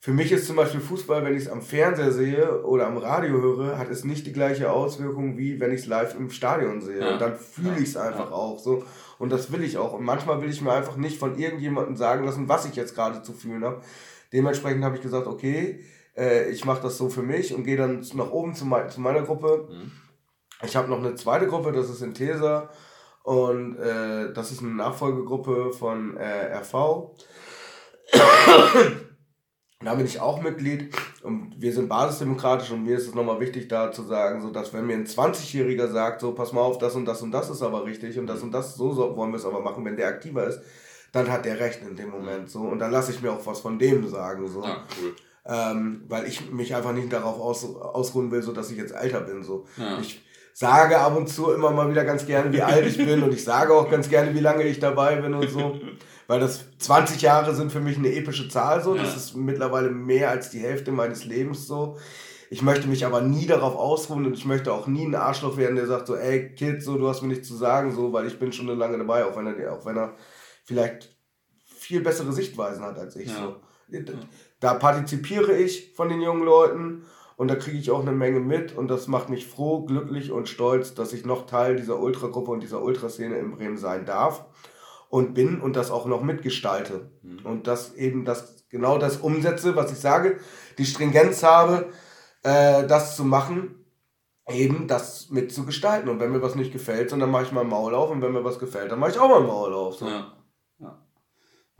für mich ist zum Beispiel Fußball, wenn ich es am Fernseher sehe oder am Radio höre, hat es nicht die gleiche Auswirkung, wie wenn ich es live im Stadion sehe. Ja. Und dann fühle ich es einfach ja. auch so. Und das will ich auch. Und manchmal will ich mir einfach nicht von irgendjemandem sagen lassen, was ich jetzt gerade zu fühlen habe. Dementsprechend habe ich gesagt, okay, äh, ich mache das so für mich und gehe dann nach oben zu, mein, zu meiner Gruppe. Mhm. Ich habe noch eine zweite Gruppe, das ist Intesa. Und äh, das ist eine Nachfolgegruppe von äh, RV. da bin ich auch Mitglied und wir sind basisdemokratisch und mir ist es nochmal wichtig da zu sagen, so dass wenn mir ein 20-Jähriger sagt, so pass mal auf, das und das und das ist aber richtig und das und das, so, so wollen wir es aber machen, wenn der aktiver ist, dann hat der recht in dem Moment so und dann lasse ich mir auch was von dem sagen so. Ja, cool. Ähm, weil ich mich einfach nicht darauf aus, ausruhen will, so dass ich jetzt älter bin so. Ja. Ich sage ab und zu immer mal wieder ganz gerne, wie alt ich bin und ich sage auch ganz gerne, wie lange ich dabei bin und so. Weil das 20 Jahre sind für mich eine epische Zahl so. Ja. Das ist mittlerweile mehr als die Hälfte meines Lebens so. Ich möchte mich aber nie darauf ausruhen und ich möchte auch nie ein Arschloch werden, der sagt so, ey Kid, so du hast mir nichts zu sagen, so, weil ich bin schon eine lange dabei, auch wenn er, auch wenn er vielleicht viel bessere Sichtweisen hat als ich. Ja. So. Da partizipiere ich von den jungen Leuten und da kriege ich auch eine Menge mit und das macht mich froh, glücklich und stolz, dass ich noch Teil dieser Ultragruppe und dieser Ultraszene in Bremen sein darf und bin und das auch noch mitgestalte. Mhm. Und das eben das genau das umsetze, was ich sage, die Stringenz habe, äh, das zu machen, eben das mitzugestalten. Und wenn mir was nicht gefällt, dann mache ich mal einen Maul auf und wenn mir was gefällt, dann mache ich auch mal Maul auf. So. Ja.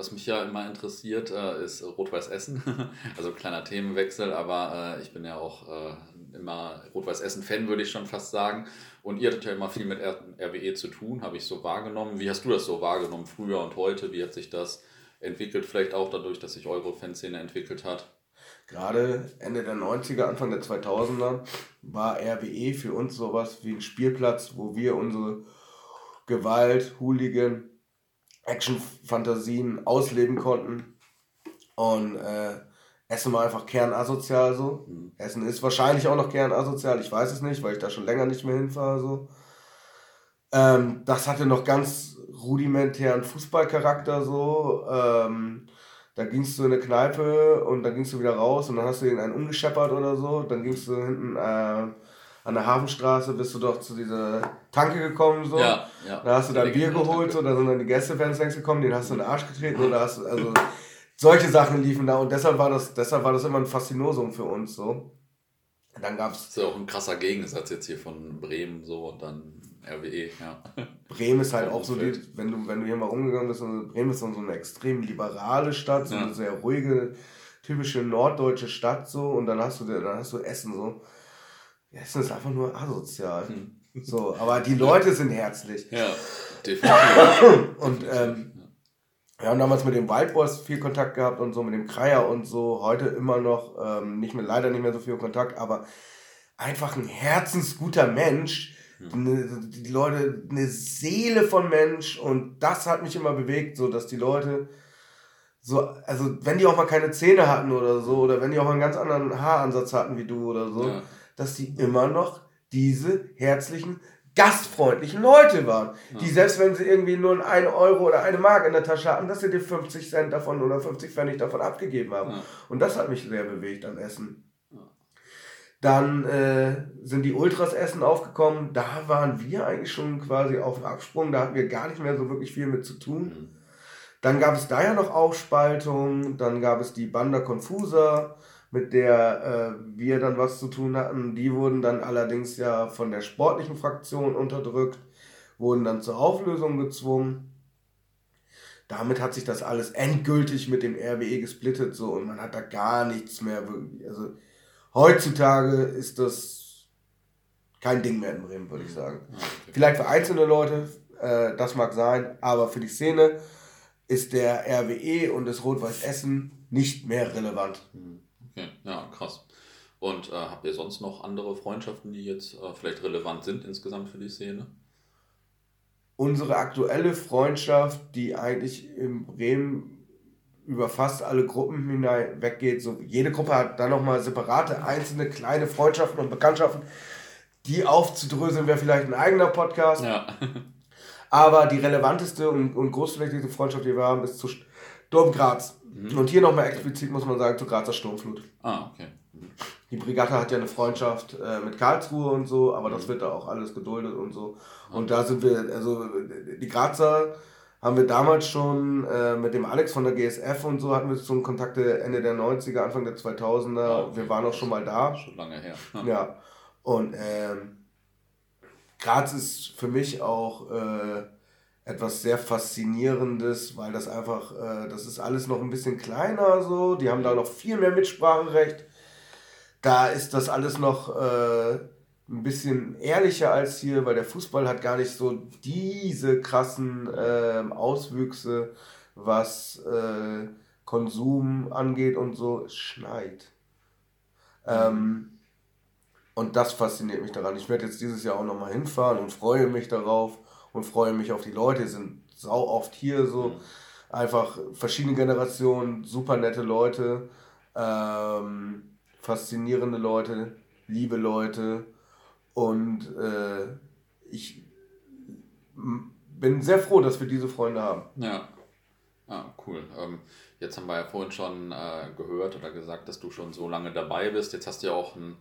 Was mich ja immer interessiert, äh, ist Rot-Weiß Essen. also kleiner Themenwechsel, aber äh, ich bin ja auch äh, immer Rot-Weiß Essen-Fan, würde ich schon fast sagen. Und ihr hattet ja immer viel mit RWE zu tun, habe ich so wahrgenommen. Wie hast du das so wahrgenommen früher und heute? Wie hat sich das entwickelt? Vielleicht auch dadurch, dass sich eure Fanszene entwickelt hat? Gerade Ende der 90er, Anfang der 2000er war RWE für uns sowas wie ein Spielplatz, wo wir unsere Gewalt, Hooligan, Action-Fantasien ausleben konnten. Und äh, Essen war einfach kernasozial so. Mhm. Essen ist wahrscheinlich auch noch kernasozial, ich weiß es nicht, weil ich da schon länger nicht mehr hinfahre so. Ähm, das hatte noch ganz rudimentären Fußballcharakter so. Ähm, da gingst du in eine Kneipe und dann gingst du wieder raus und dann hast du irgendeinen umgescheppert oder so. Dann gingst du hinten äh, an der Hafenstraße bist du doch zu dieser Tanke gekommen, so. Ja, ja. Da hast du da Bier geholt, so, da sind dann die Gästefans längst gekommen, den hast du in den Arsch getreten, oder hast du, also, solche Sachen liefen da und deshalb war das, deshalb war das immer ein Faszinosum für uns, so. Dann gab's. Das ist ja auch ein krasser Gegensatz jetzt hier von Bremen, so, und dann RWE, ja. Bremen ist halt auch so, die, wenn du, wenn du hier mal rumgegangen bist, Bremen ist so eine extrem liberale Stadt, so ja. eine sehr ruhige, typische norddeutsche Stadt, so, und dann hast du, dann hast du Essen, so Essen ist einfach nur asozial. Hm. So, aber die Leute sind herzlich. Ja, definitiv. und ähm, wir haben damals mit dem Wildboys viel Kontakt gehabt und so, mit dem Kreier und so. Heute immer noch, ähm, nicht mehr, leider nicht mehr so viel Kontakt, aber einfach ein herzensguter Mensch. Hm. Ne, die Leute, eine Seele von Mensch und das hat mich immer bewegt, so dass die Leute so, also wenn die auch mal keine Zähne hatten oder so, oder wenn die auch mal einen ganz anderen Haaransatz hatten wie du oder so, ja dass sie immer noch diese herzlichen, gastfreundlichen Leute waren. Ja. Die selbst wenn sie irgendwie nur ein Euro oder eine Mark in der Tasche hatten, dass sie dir 50 Cent davon oder 50 Pfennig davon abgegeben haben. Ja. Und das hat mich sehr bewegt am Essen. Dann äh, sind die Ultras Essen aufgekommen. Da waren wir eigentlich schon quasi auf dem Absprung. Da hatten wir gar nicht mehr so wirklich viel mit zu tun. Mhm. Dann gab es da ja noch Aufspaltung. Dann gab es die Banda Confusa mit der äh, wir dann was zu tun hatten. Die wurden dann allerdings ja von der sportlichen Fraktion unterdrückt, wurden dann zur Auflösung gezwungen. Damit hat sich das alles endgültig mit dem RWE gesplittet so und man hat da gar nichts mehr. Also heutzutage ist das kein Ding mehr in Bremen, würde ich sagen. Okay. Vielleicht für einzelne Leute, äh, das mag sein, aber für die Szene ist der RWE und das Rot-Weiß Essen nicht mehr relevant. Mhm. Okay, ja, krass. Und äh, habt ihr sonst noch andere Freundschaften, die jetzt äh, vielleicht relevant sind insgesamt für die Szene? Unsere aktuelle Freundschaft, die eigentlich in Bremen über fast alle Gruppen hinein weggeht. So, jede Gruppe hat dann nochmal separate, einzelne kleine Freundschaften und Bekanntschaften. Die aufzudröseln wäre vielleicht ein eigener Podcast. Ja. Aber die relevanteste und, und großflächigste Freundschaft, die wir haben, ist zu Sturm Graz. Mhm. Und hier nochmal explizit muss man sagen, zur Grazer Sturmflut. Ah, okay. Mhm. Die Brigade hat ja eine Freundschaft äh, mit Karlsruhe und so, aber das mhm. wird da auch alles geduldet und so. Und da sind wir, also die Grazer haben wir damals schon äh, mit dem Alex von der GSF und so hatten wir schon Kontakte Ende der 90er, Anfang der 2000er. Ah, okay. Wir waren auch schon mal da. Schon lange her. Ja. ja. Und ähm, Graz ist für mich auch äh, etwas sehr Faszinierendes, weil das einfach, äh, das ist alles noch ein bisschen kleiner so. Die haben da noch viel mehr Mitspracherecht. Da ist das alles noch äh, ein bisschen ehrlicher als hier, weil der Fußball hat gar nicht so diese krassen äh, Auswüchse, was äh, Konsum angeht und so. Es schneit. Ähm, und das fasziniert mich daran. Ich werde jetzt dieses Jahr auch nochmal hinfahren und freue mich darauf und freue mich auf die Leute. Die sind sau oft hier so. Mhm. Einfach verschiedene Generationen, super nette Leute, ähm, faszinierende Leute, liebe Leute. Und äh, ich bin sehr froh, dass wir diese Freunde haben. Ja. Ah, cool. Ähm, jetzt haben wir ja vorhin schon äh, gehört oder gesagt, dass du schon so lange dabei bist. Jetzt hast du ja auch einen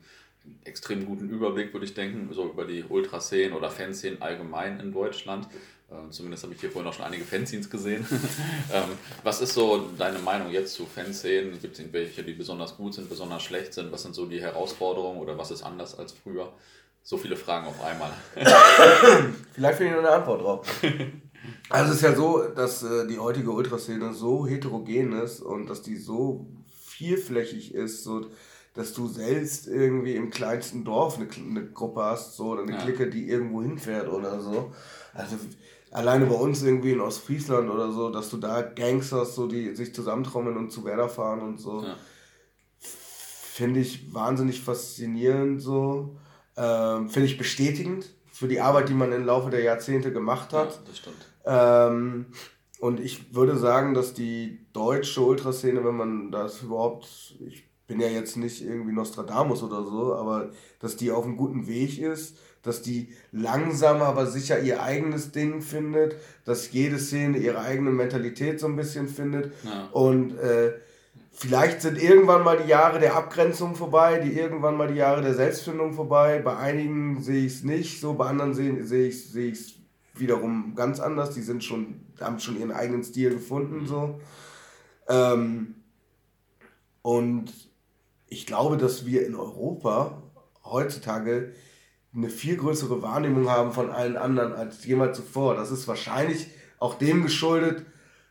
extrem guten Überblick, würde ich denken, so über die Ultraszenen oder Fanszenen allgemein in Deutschland. Äh, zumindest habe ich hier vorhin auch schon einige Fanzines gesehen. ähm, was ist so deine Meinung jetzt zu Fanszenen? Gibt es irgendwelche, die besonders gut sind, besonders schlecht sind? Was sind so die Herausforderungen oder was ist anders als früher? So viele Fragen auf einmal. Vielleicht finde ich noch eine Antwort drauf. Also es ist ja so, dass äh, die heutige Ultraszene so heterogen ist und dass die so vielflächig ist, so dass du selbst irgendwie im kleinsten Dorf eine, eine Gruppe hast, so, oder eine ja. Clique, die irgendwo hinfährt oder so. Also alleine bei uns irgendwie in Ostfriesland oder so, dass du da Gangs hast, so, die sich zusammentrommeln und zu Werder fahren und so. Ja. Finde ich wahnsinnig faszinierend so. Ähm, Finde ich bestätigend für die Arbeit, die man im Laufe der Jahrzehnte gemacht hat. Ja, das stimmt. Ähm, und ich würde sagen, dass die deutsche Ultraszene, wenn man das überhaupt, ich bin ja jetzt nicht irgendwie Nostradamus oder so, aber dass die auf einem guten Weg ist, dass die langsam aber sicher ihr eigenes Ding findet, dass jede Szene ihre eigene Mentalität so ein bisschen findet ja. und äh, Vielleicht sind irgendwann mal die Jahre der Abgrenzung vorbei, die irgendwann mal die Jahre der Selbstfindung vorbei. Bei einigen sehe ich es nicht so, bei anderen sehe, sehe ich es sehe wiederum ganz anders. Die sind schon, haben schon ihren eigenen Stil gefunden. So. Ähm, und ich glaube, dass wir in Europa heutzutage eine viel größere Wahrnehmung haben von allen anderen als jemals zuvor. Das ist wahrscheinlich auch dem geschuldet,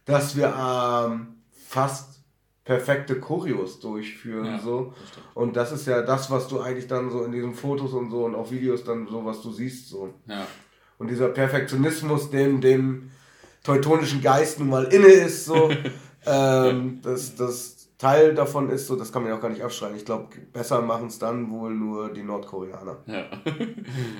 dass wir ähm, fast perfekte Choreos durchführen. Ja, so. Das und das ist ja das, was du eigentlich dann so in diesen Fotos und so und auch Videos dann so, was du siehst. So. Ja. Und dieser Perfektionismus, dem dem teutonischen Geist nun mal inne ist, so, ähm, das, das, Teil davon ist so, das kann man ja auch gar nicht abschreiben. Ich glaube, besser machen es dann wohl nur die Nordkoreaner. Ja,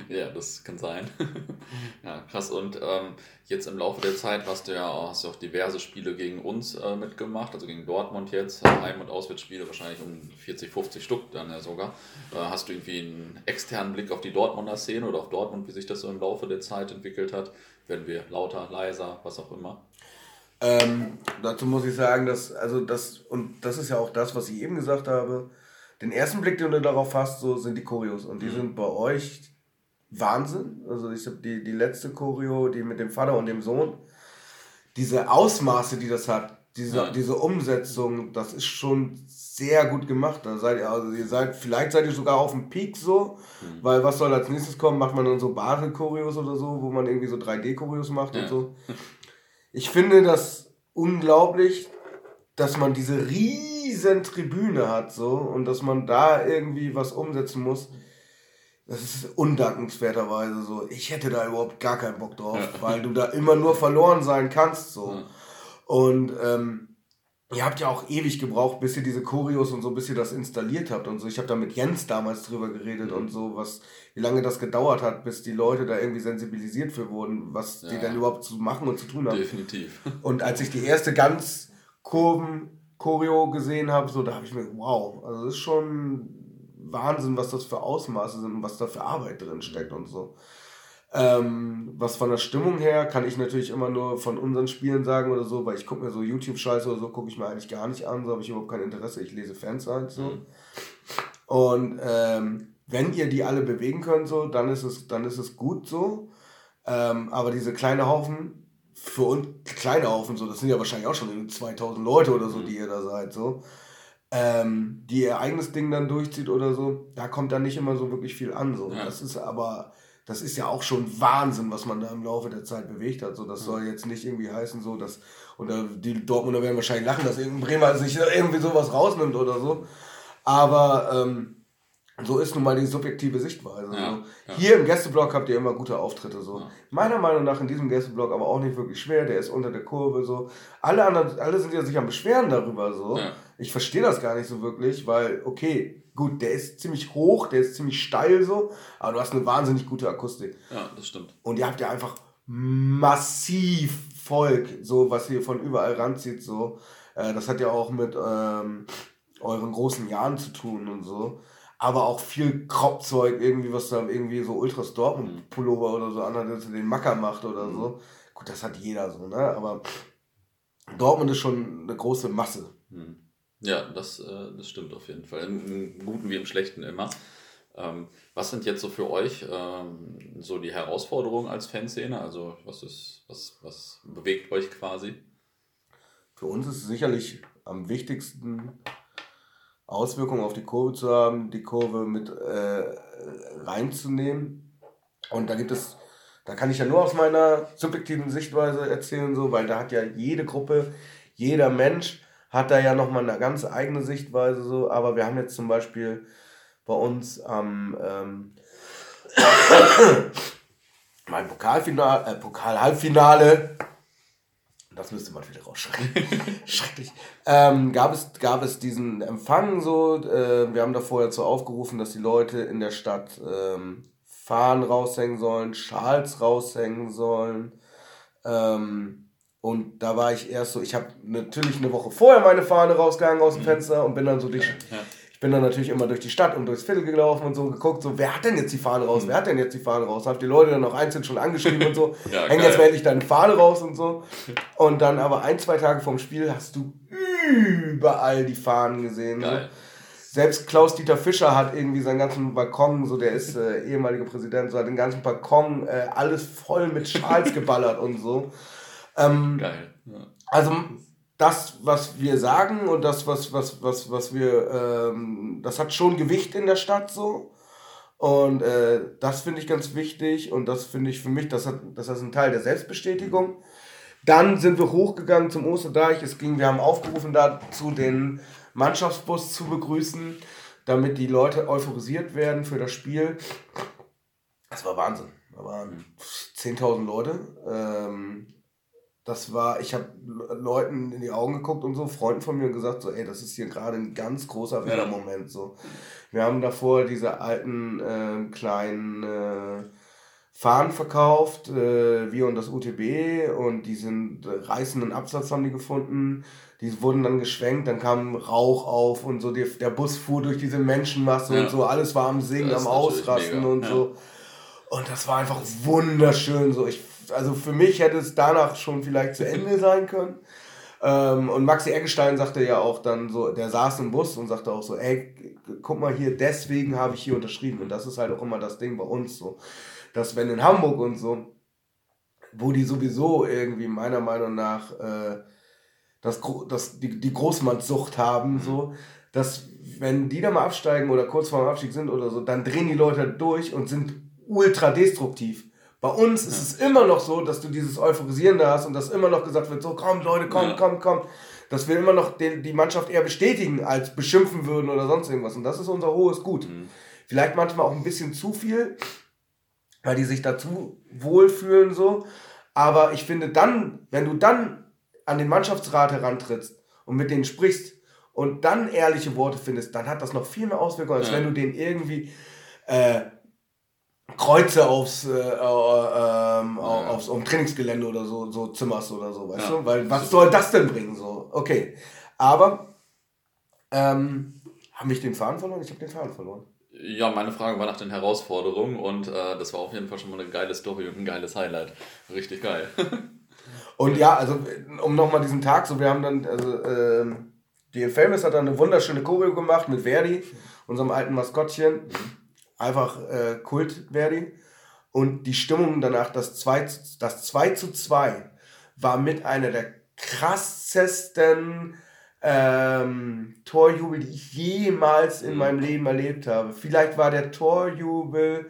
ja das kann sein. ja, krass. Und ähm, jetzt im Laufe der Zeit hast du ja auch, hast du auch diverse Spiele gegen uns äh, mitgemacht, also gegen Dortmund jetzt, Heim- und Auswärtsspiele, wahrscheinlich um 40, 50 Stück dann ja sogar. Äh, hast du irgendwie einen externen Blick auf die Dortmunder Szene oder auf Dortmund, wie sich das so im Laufe der Zeit entwickelt hat? Werden wir lauter, leiser, was auch immer? Ähm, dazu muss ich sagen, dass, also das, und das ist ja auch das, was ich eben gesagt habe, den ersten Blick, den du darauf hast, so sind die Choreos. Und die mhm. sind bei euch Wahnsinn. Also ich habe die, die letzte Choreo, die mit dem Vater und dem Sohn, diese Ausmaße, die das hat, diese, ja. diese Umsetzung, das ist schon sehr gut gemacht. Da seid ihr, also ihr seid, vielleicht seid ihr sogar auf dem Peak so, mhm. weil was soll als nächstes kommen? Macht man dann so Basel-Choreos oder so, wo man irgendwie so 3D-Choreos macht ja. und so. Ich finde das unglaublich, dass man diese riesen Tribüne hat so und dass man da irgendwie was umsetzen muss. Das ist undankenswerterweise so. Ich hätte da überhaupt gar keinen Bock drauf, ja. weil du da immer nur verloren sein kannst so. Ja. Und ähm, ihr habt ja auch ewig gebraucht, bis ihr diese Choreos und so, bis ihr das installiert habt und so. Ich habe da mit Jens damals drüber geredet mhm. und so, was, wie lange das gedauert hat, bis die Leute da irgendwie sensibilisiert für wurden, was ja. die denn überhaupt zu machen und zu tun haben. Definitiv. Und als ich die erste ganz Kurven Choreo gesehen habe, so, da habe ich mir, wow, also das ist schon Wahnsinn, was das für Ausmaße sind und was da für Arbeit drin steckt und so. Ähm, was von der Stimmung her kann ich natürlich immer nur von unseren Spielen sagen oder so, weil ich gucke mir so YouTube-Scheiße oder so, gucke ich mir eigentlich gar nicht an, so habe ich überhaupt kein Interesse, ich lese Fans halt so. Mhm. Und ähm, wenn ihr die alle bewegen könnt, so, dann ist es, dann ist es gut so. Ähm, aber diese kleine Haufen für uns kleine Haufen, so, das sind ja wahrscheinlich auch schon 2000 Leute oder so, mhm. die ihr da seid, so, ähm, die ihr eigenes Ding dann durchzieht oder so, da kommt dann nicht immer so wirklich viel an, so. Ja. Das ist aber, das ist ja auch schon Wahnsinn, was man da im Laufe der Zeit bewegt hat, so, das soll jetzt nicht irgendwie heißen, so, dass, und die Dortmunder werden wahrscheinlich lachen, dass irgendein Bremer sich irgendwie sowas rausnimmt oder so, aber, ähm, so ist nun mal die subjektive Sichtweise. Ja, so. ja. Hier im Gästeblock habt ihr immer gute Auftritte. So. Ja. Meiner Meinung nach in diesem Gästeblock aber auch nicht wirklich schwer. Der ist unter der Kurve. So. Alle anderen, alle sind ja sich am Beschweren darüber. So. Ich verstehe das gar nicht so wirklich, weil, okay, gut, der ist ziemlich hoch, der ist ziemlich steil so, aber du hast eine wahnsinnig gute Akustik. Ja, das stimmt. Und ihr habt ja einfach massiv Volk, so was ihr von überall ranzieht. So. Äh, das hat ja auch mit ähm, euren großen Jahren zu tun und so aber auch viel Kropfzeug, irgendwie, was da irgendwie so Ultras Dortmund Pullover oder so anhat, dass den Macker macht oder so. Mhm. Gut, das hat jeder so, ne? Aber Dortmund ist schon eine große Masse. Mhm. Ja, das, äh, das stimmt auf jeden Fall. Im Guten wie im Schlechten immer. Ähm, was sind jetzt so für euch ähm, so die Herausforderungen als Fanszene? Also was ist, was, was bewegt euch quasi? Für uns ist sicherlich am wichtigsten, Auswirkungen auf die Kurve zu haben, die Kurve mit äh, reinzunehmen. Und da gibt es, da kann ich ja nur aus meiner subjektiven Sichtweise erzählen, so, weil da hat ja jede Gruppe, jeder Mensch hat da ja nochmal eine ganz eigene Sichtweise, so, aber wir haben jetzt zum Beispiel bei uns am ähm, mein Pokalfinale, äh, Pokal-Halbfinale das müsste man wieder rausschreiben. Schrecklich. Ähm, gab, es, gab es diesen Empfang so, äh, wir haben da vorher dazu aufgerufen, dass die Leute in der Stadt ähm, Fahnen raushängen sollen, Schals raushängen sollen. Ähm, und da war ich erst so, ich habe natürlich eine Woche vorher meine Fahne rausgehangen aus dem mhm. Fenster und bin dann so durch, ja bin dann natürlich immer durch die Stadt und durchs Viertel gelaufen und so und geguckt, so, wer hat denn jetzt die Fahne raus? Mhm. Wer hat denn jetzt die Fahne raus? Hab die Leute dann auch einzeln schon angeschrieben und so. ja, Häng jetzt mal endlich deine Fahne raus und so. Und dann aber ein, zwei Tage vorm Spiel hast du überall die Fahnen gesehen. Geil. So. Selbst Klaus-Dieter Fischer hat irgendwie seinen ganzen Balkon, so der ist äh, ehemaliger Präsident, so hat den ganzen Balkon äh, alles voll mit Schals geballert und so. Ähm, Geil. Ja. Also das, was wir sagen und das, was, was, was, was wir, ähm, das hat schon Gewicht in der Stadt so. Und äh, das finde ich ganz wichtig und das finde ich für mich, das, hat, das ist ein Teil der Selbstbestätigung. Dann sind wir hochgegangen zum Osterdeich. Es ging, wir haben aufgerufen dazu, den Mannschaftsbus zu begrüßen, damit die Leute euphorisiert werden für das Spiel. Das war Wahnsinn. Da waren 10.000 Leute. Ähm, das war, ich habe Leuten in die Augen geguckt und so, Freunden von mir gesagt, so, ey, das ist hier gerade ein ganz großer Werder-Moment. So. Wir haben davor diese alten äh, kleinen äh, Fahnen verkauft, äh, wir und das UTB, und die sind äh, reißenden Absatz haben die gefunden. Die wurden dann geschwenkt, dann kam Rauch auf und so, die, der Bus fuhr durch diese Menschenmasse ja. und so, alles war am Singen, am Ausrasten mega. und ja. so. Und das war einfach wunderschön. So, ich also für mich hätte es danach schon vielleicht zu Ende sein können. Ähm, und Maxi Eggestein sagte ja auch dann so, der saß im Bus und sagte auch so, ey, guck mal hier, deswegen habe ich hier unterschrieben. Und das ist halt auch immer das Ding bei uns so, dass wenn in Hamburg und so, wo die sowieso irgendwie meiner Meinung nach äh, das, das, die, die Großmannssucht haben, so, dass wenn die da mal absteigen oder kurz vor dem Abstieg sind oder so, dann drehen die Leute durch und sind ultra destruktiv. Bei uns ist es immer noch so, dass du dieses Euphorisieren da hast und dass immer noch gesagt wird, so komm Leute, komm, komm, komm. Dass wir immer noch den, die Mannschaft eher bestätigen, als beschimpfen würden oder sonst irgendwas. Und das ist unser hohes Gut. Mhm. Vielleicht manchmal auch ein bisschen zu viel, weil die sich dazu wohlfühlen so. Aber ich finde dann, wenn du dann an den Mannschaftsrat herantrittst und mit denen sprichst und dann ehrliche Worte findest, dann hat das noch viel mehr Auswirkungen, als ja. wenn du den irgendwie äh, Kreuze aufs, äh, äh, ähm, ja. aufs um Trainingsgelände oder so, so zimmerst oder so, weißt ja. du? Weil was soll das denn bringen? So, okay. Aber ähm, habe ich den Faden verloren? Ich habe den Faden verloren. Ja, meine Frage war nach den Herausforderungen und äh, das war auf jeden Fall schon mal eine geile Story und ein geiles Highlight. Richtig geil. und ja, also um nochmal diesen Tag, so wir haben dann, also ähm, die Famous hat dann eine wunderschöne Choreo gemacht mit Verdi, unserem alten Maskottchen. Mhm einfach äh, Kult Verdi. Und die Stimmung danach, das 2, das 2 zu 2, war mit einer der krassesten ähm, Torjubel, die ich jemals in mhm. meinem Leben erlebt habe. Vielleicht war der Torjubel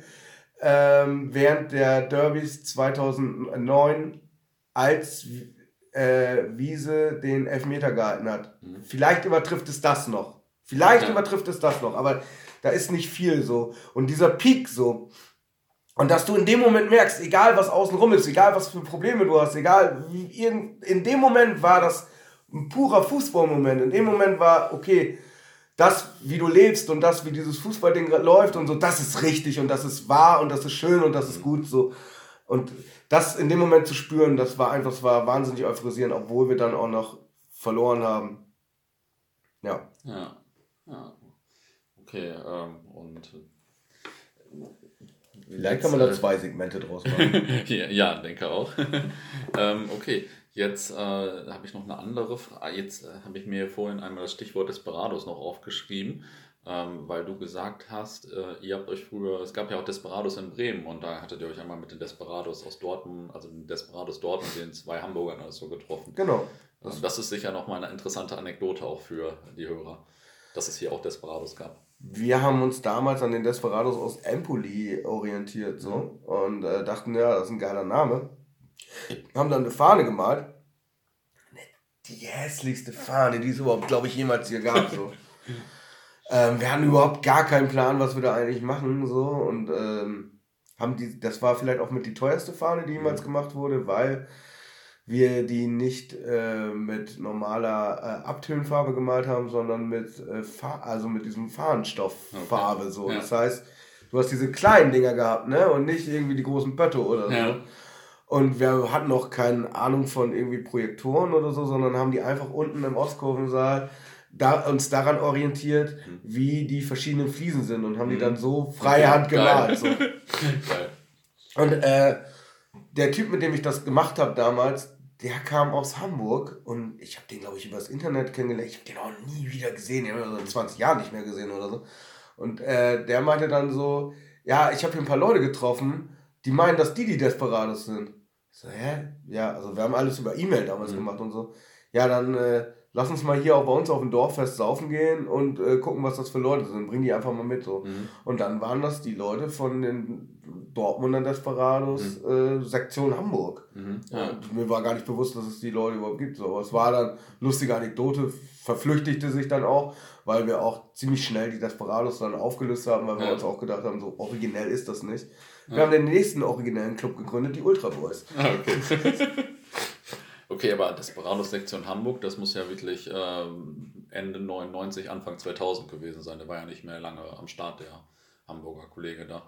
ähm, während der Derbys 2009, als äh, Wiese den Elfmeter gehalten hat. Mhm. Vielleicht übertrifft es das noch. Vielleicht ja. übertrifft es das noch, aber da ist nicht viel so. Und dieser Peak so. Und dass du in dem Moment merkst, egal was außenrum ist, egal was für Probleme du hast, egal in, in dem Moment war das ein purer Fußballmoment. In dem Moment war, okay, das, wie du lebst und das, wie dieses Fußballding läuft und so, das ist richtig und das ist wahr und das ist schön und das ist gut so. Und das in dem Moment zu spüren, das war einfach, das war wahnsinnig euphorisierend, obwohl wir dann auch noch verloren haben. Ja. Ja. ja. Okay, ähm, und Vielleicht kann man da äh, zwei Segmente draus machen. ja, denke auch. ähm, okay, Jetzt äh, habe ich noch eine andere Frage. Jetzt äh, habe ich mir vorhin einmal das Stichwort Desperados noch aufgeschrieben, ähm, weil du gesagt hast, äh, ihr habt euch früher, es gab ja auch Desperados in Bremen und da hattet ihr euch einmal mit den Desperados aus Dortmund, also den Desperados Dortmund, den zwei Hamburgern oder so getroffen. Genau. Also das ist sicher nochmal eine interessante Anekdote auch für die Hörer, dass es hier auch Desperados gab. Wir haben uns damals an den Desperados aus Empoli orientiert so mhm. und äh, dachten, ja, das ist ein geiler Name haben dann eine Fahne gemalt. Die hässlichste Fahne, die es überhaupt, glaube ich, jemals hier gab. So. ähm, wir hatten überhaupt gar keinen Plan, was wir da eigentlich machen. So. Und ähm, haben die, das war vielleicht auch mit die teuerste Fahne, die jemals gemacht wurde, weil wir die nicht äh, mit normaler äh, Abtönfarbe gemalt haben, sondern mit, äh, also mit diesem Fahnenstofffarbe. Okay. So. Ja. Das heißt, du hast diese kleinen Dinger gehabt, ne? Und nicht irgendwie die großen Pötte oder so. Ja. Und wir hatten noch keine Ahnung von irgendwie Projektoren oder so, sondern haben die einfach unten im Ostkurvensaal da, uns daran orientiert, mhm. wie die verschiedenen Fliesen sind und haben die dann so freihand gemalt. So. und äh, der Typ, mit dem ich das gemacht habe damals, der kam aus Hamburg und ich habe den, glaube ich, übers Internet kennengelernt. Ich habe den auch nie wieder gesehen, den habe ich in 20 Jahren nicht mehr gesehen oder so. Und äh, der meinte dann so, ja, ich habe hier ein paar Leute getroffen, die meinen, dass die die Desperados sind. So, hä? Ja, also wir haben alles über E-Mail damals mhm. gemacht und so. Ja, dann äh, lass uns mal hier auch bei uns auf dem Dorffest saufen gehen und äh, gucken, was das für Leute sind. Bring die einfach mal mit so. Mhm. Und dann waren das die Leute von den Dortmunder Desperados mhm. äh, Sektion Hamburg. Mhm. Ja. mir war gar nicht bewusst, dass es die Leute überhaupt gibt. So. Aber es war dann lustige Anekdote, verflüchtigte sich dann auch, weil wir auch ziemlich schnell die Desperados dann aufgelöst haben, weil wir ja. uns auch gedacht haben, so originell ist das nicht. Wir ja. haben den nächsten originellen Club gegründet, die Ultra Boys. Ah, okay. okay, aber Desperados-Sektion Hamburg, das muss ja wirklich ähm, Ende 99, Anfang 2000 gewesen sein. Der war ja nicht mehr lange am Start, der Hamburger Kollege da.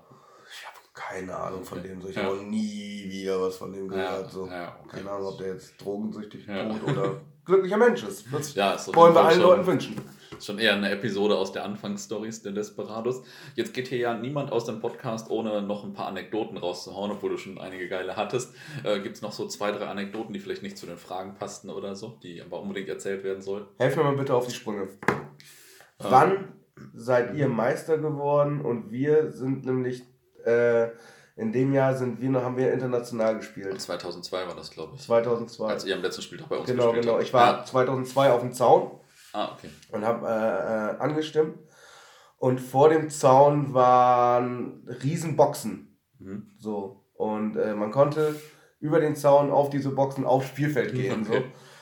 Keine Ahnung von dem. So. Ich ja. habe nie wieder was von dem gehört. So. Ja, okay. Keine Ahnung, ob der jetzt drogensüchtig tot oder glücklicher Mensch ist. Das ja, wollen wir allen Leuten wünschen schon eher eine Episode aus der Anfangsstories der Desperados. Jetzt geht hier ja niemand aus dem Podcast, ohne noch ein paar Anekdoten rauszuhauen, obwohl du schon einige geile hattest. Äh, Gibt es noch so zwei, drei Anekdoten, die vielleicht nicht zu den Fragen passten oder so, die aber unbedingt erzählt werden sollen? Helf mir mal bitte auf die Sprünge. Ähm. Wann seid ihr Meister geworden? Und wir sind nämlich... Äh, in dem Jahr sind wir noch, haben wir international gespielt. 2002 war das, glaube ich. 2002. Als ihr am letzten Spieltag bei uns genau, gespielt Genau, genau. Ich war ja. 2002 auf dem Zaun Ah, okay. Und habe äh, äh, angestimmt. Und vor dem Zaun waren Riesenboxen. Mhm. So. Und äh, man konnte über den Zaun auf diese Boxen aufs Spielfeld gehen. Okay. So.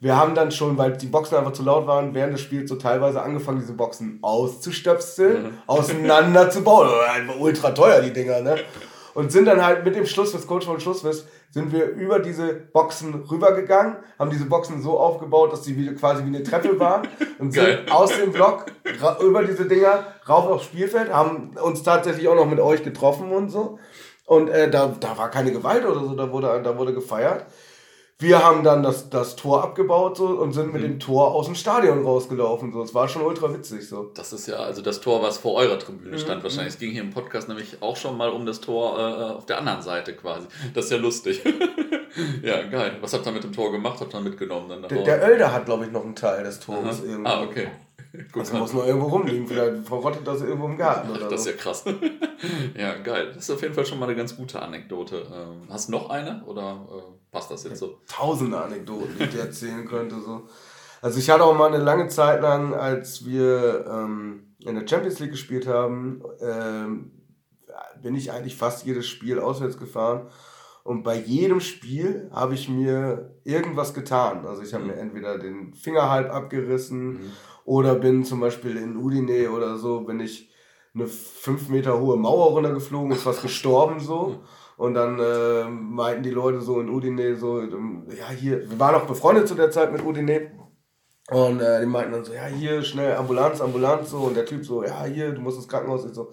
Wir haben dann schon, weil die Boxen einfach zu laut waren, während des Spiels so teilweise angefangen, diese Boxen auszustöpseln, mhm. auseinander zu bauen. Ultra teuer, die Dinger, ne? Und sind dann halt mit dem Schlusswiss, Coach von Schlusswiss, sind wir über diese Boxen rübergegangen, haben diese Boxen so aufgebaut, dass sie wie, quasi wie eine Treppe waren und sind aus dem Block über diese Dinger rauf aufs Spielfeld, haben uns tatsächlich auch noch mit euch getroffen und so. Und äh, da, da war keine Gewalt oder so, da wurde, da wurde gefeiert. Wir haben dann das, das Tor abgebaut so, und sind mit mhm. dem Tor aus dem Stadion rausgelaufen. So. Es war schon ultra witzig. So. Das ist ja also das Tor, was vor eurer Tribüne stand mhm. wahrscheinlich. Es ging hier im Podcast nämlich auch schon mal um das Tor äh, auf der anderen Seite quasi. Das ist ja lustig. ja, geil. Was habt ihr mit dem Tor gemacht? Habt ihr mitgenommen dann Der, der Oelder hat, glaube ich, noch einen Teil des Tores irgendwie. Ah, okay. Das muss noch irgendwo rumliegen, vielleicht verrottet das irgendwo im Garten oder Das ist ja krass. ja, geil. Das ist auf jeden Fall schon mal eine ganz gute Anekdote. Ähm, hast du noch eine oder äh, passt das jetzt so? Tausende Anekdoten, die ich dir erzählen könnte. So. Also ich hatte auch mal eine lange Zeit lang, als wir ähm, in der Champions League gespielt haben, ähm, bin ich eigentlich fast jedes Spiel auswärts gefahren. Und bei jedem Spiel habe ich mir irgendwas getan. Also ich habe mhm. mir entweder den Finger halb abgerissen mhm. Oder bin zum Beispiel in Udine oder so, bin ich eine fünf Meter hohe Mauer runtergeflogen und fast gestorben so. Und dann äh, meinten die Leute so in Udine so, ähm, ja hier, wir waren auch befreundet zu der Zeit mit Udine. Und äh, die meinten dann so, ja hier, schnell Ambulanz, Ambulanz so. Und der Typ so, ja hier, du musst ins Krankenhaus. Ich so,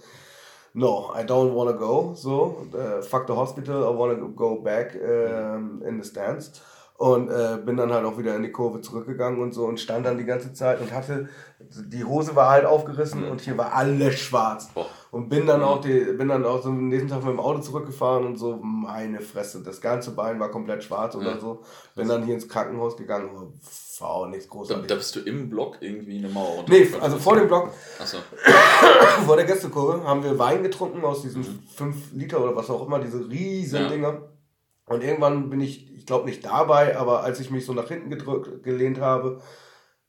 no, I don't want to go. So, uh, fuck the hospital, I want to go back uh, in the stands. Und äh, bin dann halt auch wieder in die Kurve zurückgegangen und so und stand dann die ganze Zeit und hatte, die Hose war halt aufgerissen mhm. und hier war alles schwarz. Oh. Und bin dann auch die, bin dann auch so am nächsten Tag mit dem Auto zurückgefahren und so, meine Fresse, das ganze Bein war komplett schwarz ja. oder so. Bin dann hier ins Krankenhaus gegangen, war auch nichts großartiges. Da, da bist du im Block irgendwie eine Mauer runter? Nee, also vor dem Block, Achso. vor der Gästekurve, haben wir Wein getrunken aus diesen 5 mhm. Liter oder was auch immer, diese riesen ja. Und irgendwann bin ich, ich glaube nicht dabei, aber als ich mich so nach hinten gedrückt, gelehnt habe,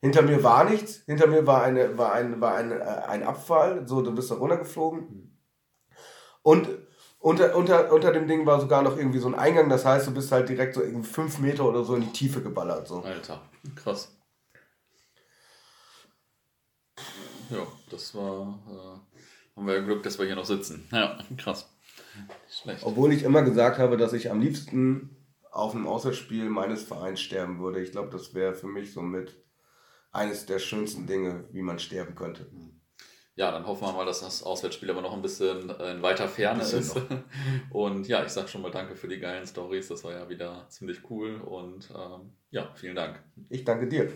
hinter mir war nichts. Hinter mir war, eine, war, ein, war ein, äh, ein Abfall. So, du bist da runtergeflogen. Und unter, unter, unter dem Ding war sogar noch irgendwie so ein Eingang. Das heißt, du bist halt direkt so irgendwie fünf Meter oder so in die Tiefe geballert. So. Alter, krass. Ja, das war. Äh, haben wir ja Glück, dass wir hier noch sitzen. Ja, krass. Obwohl ich immer gesagt habe, dass ich am liebsten auf einem Auswärtsspiel meines Vereins sterben würde. Ich glaube, das wäre für mich somit eines der schönsten Dinge, wie man sterben könnte. Ja, dann hoffen wir mal, dass das Auswärtsspiel aber noch ein bisschen in weiter Ferne ist. Noch. Und ja, ich sage schon mal danke für die geilen Stories. Das war ja wieder ziemlich cool. Und ähm, ja, vielen Dank. Ich danke dir.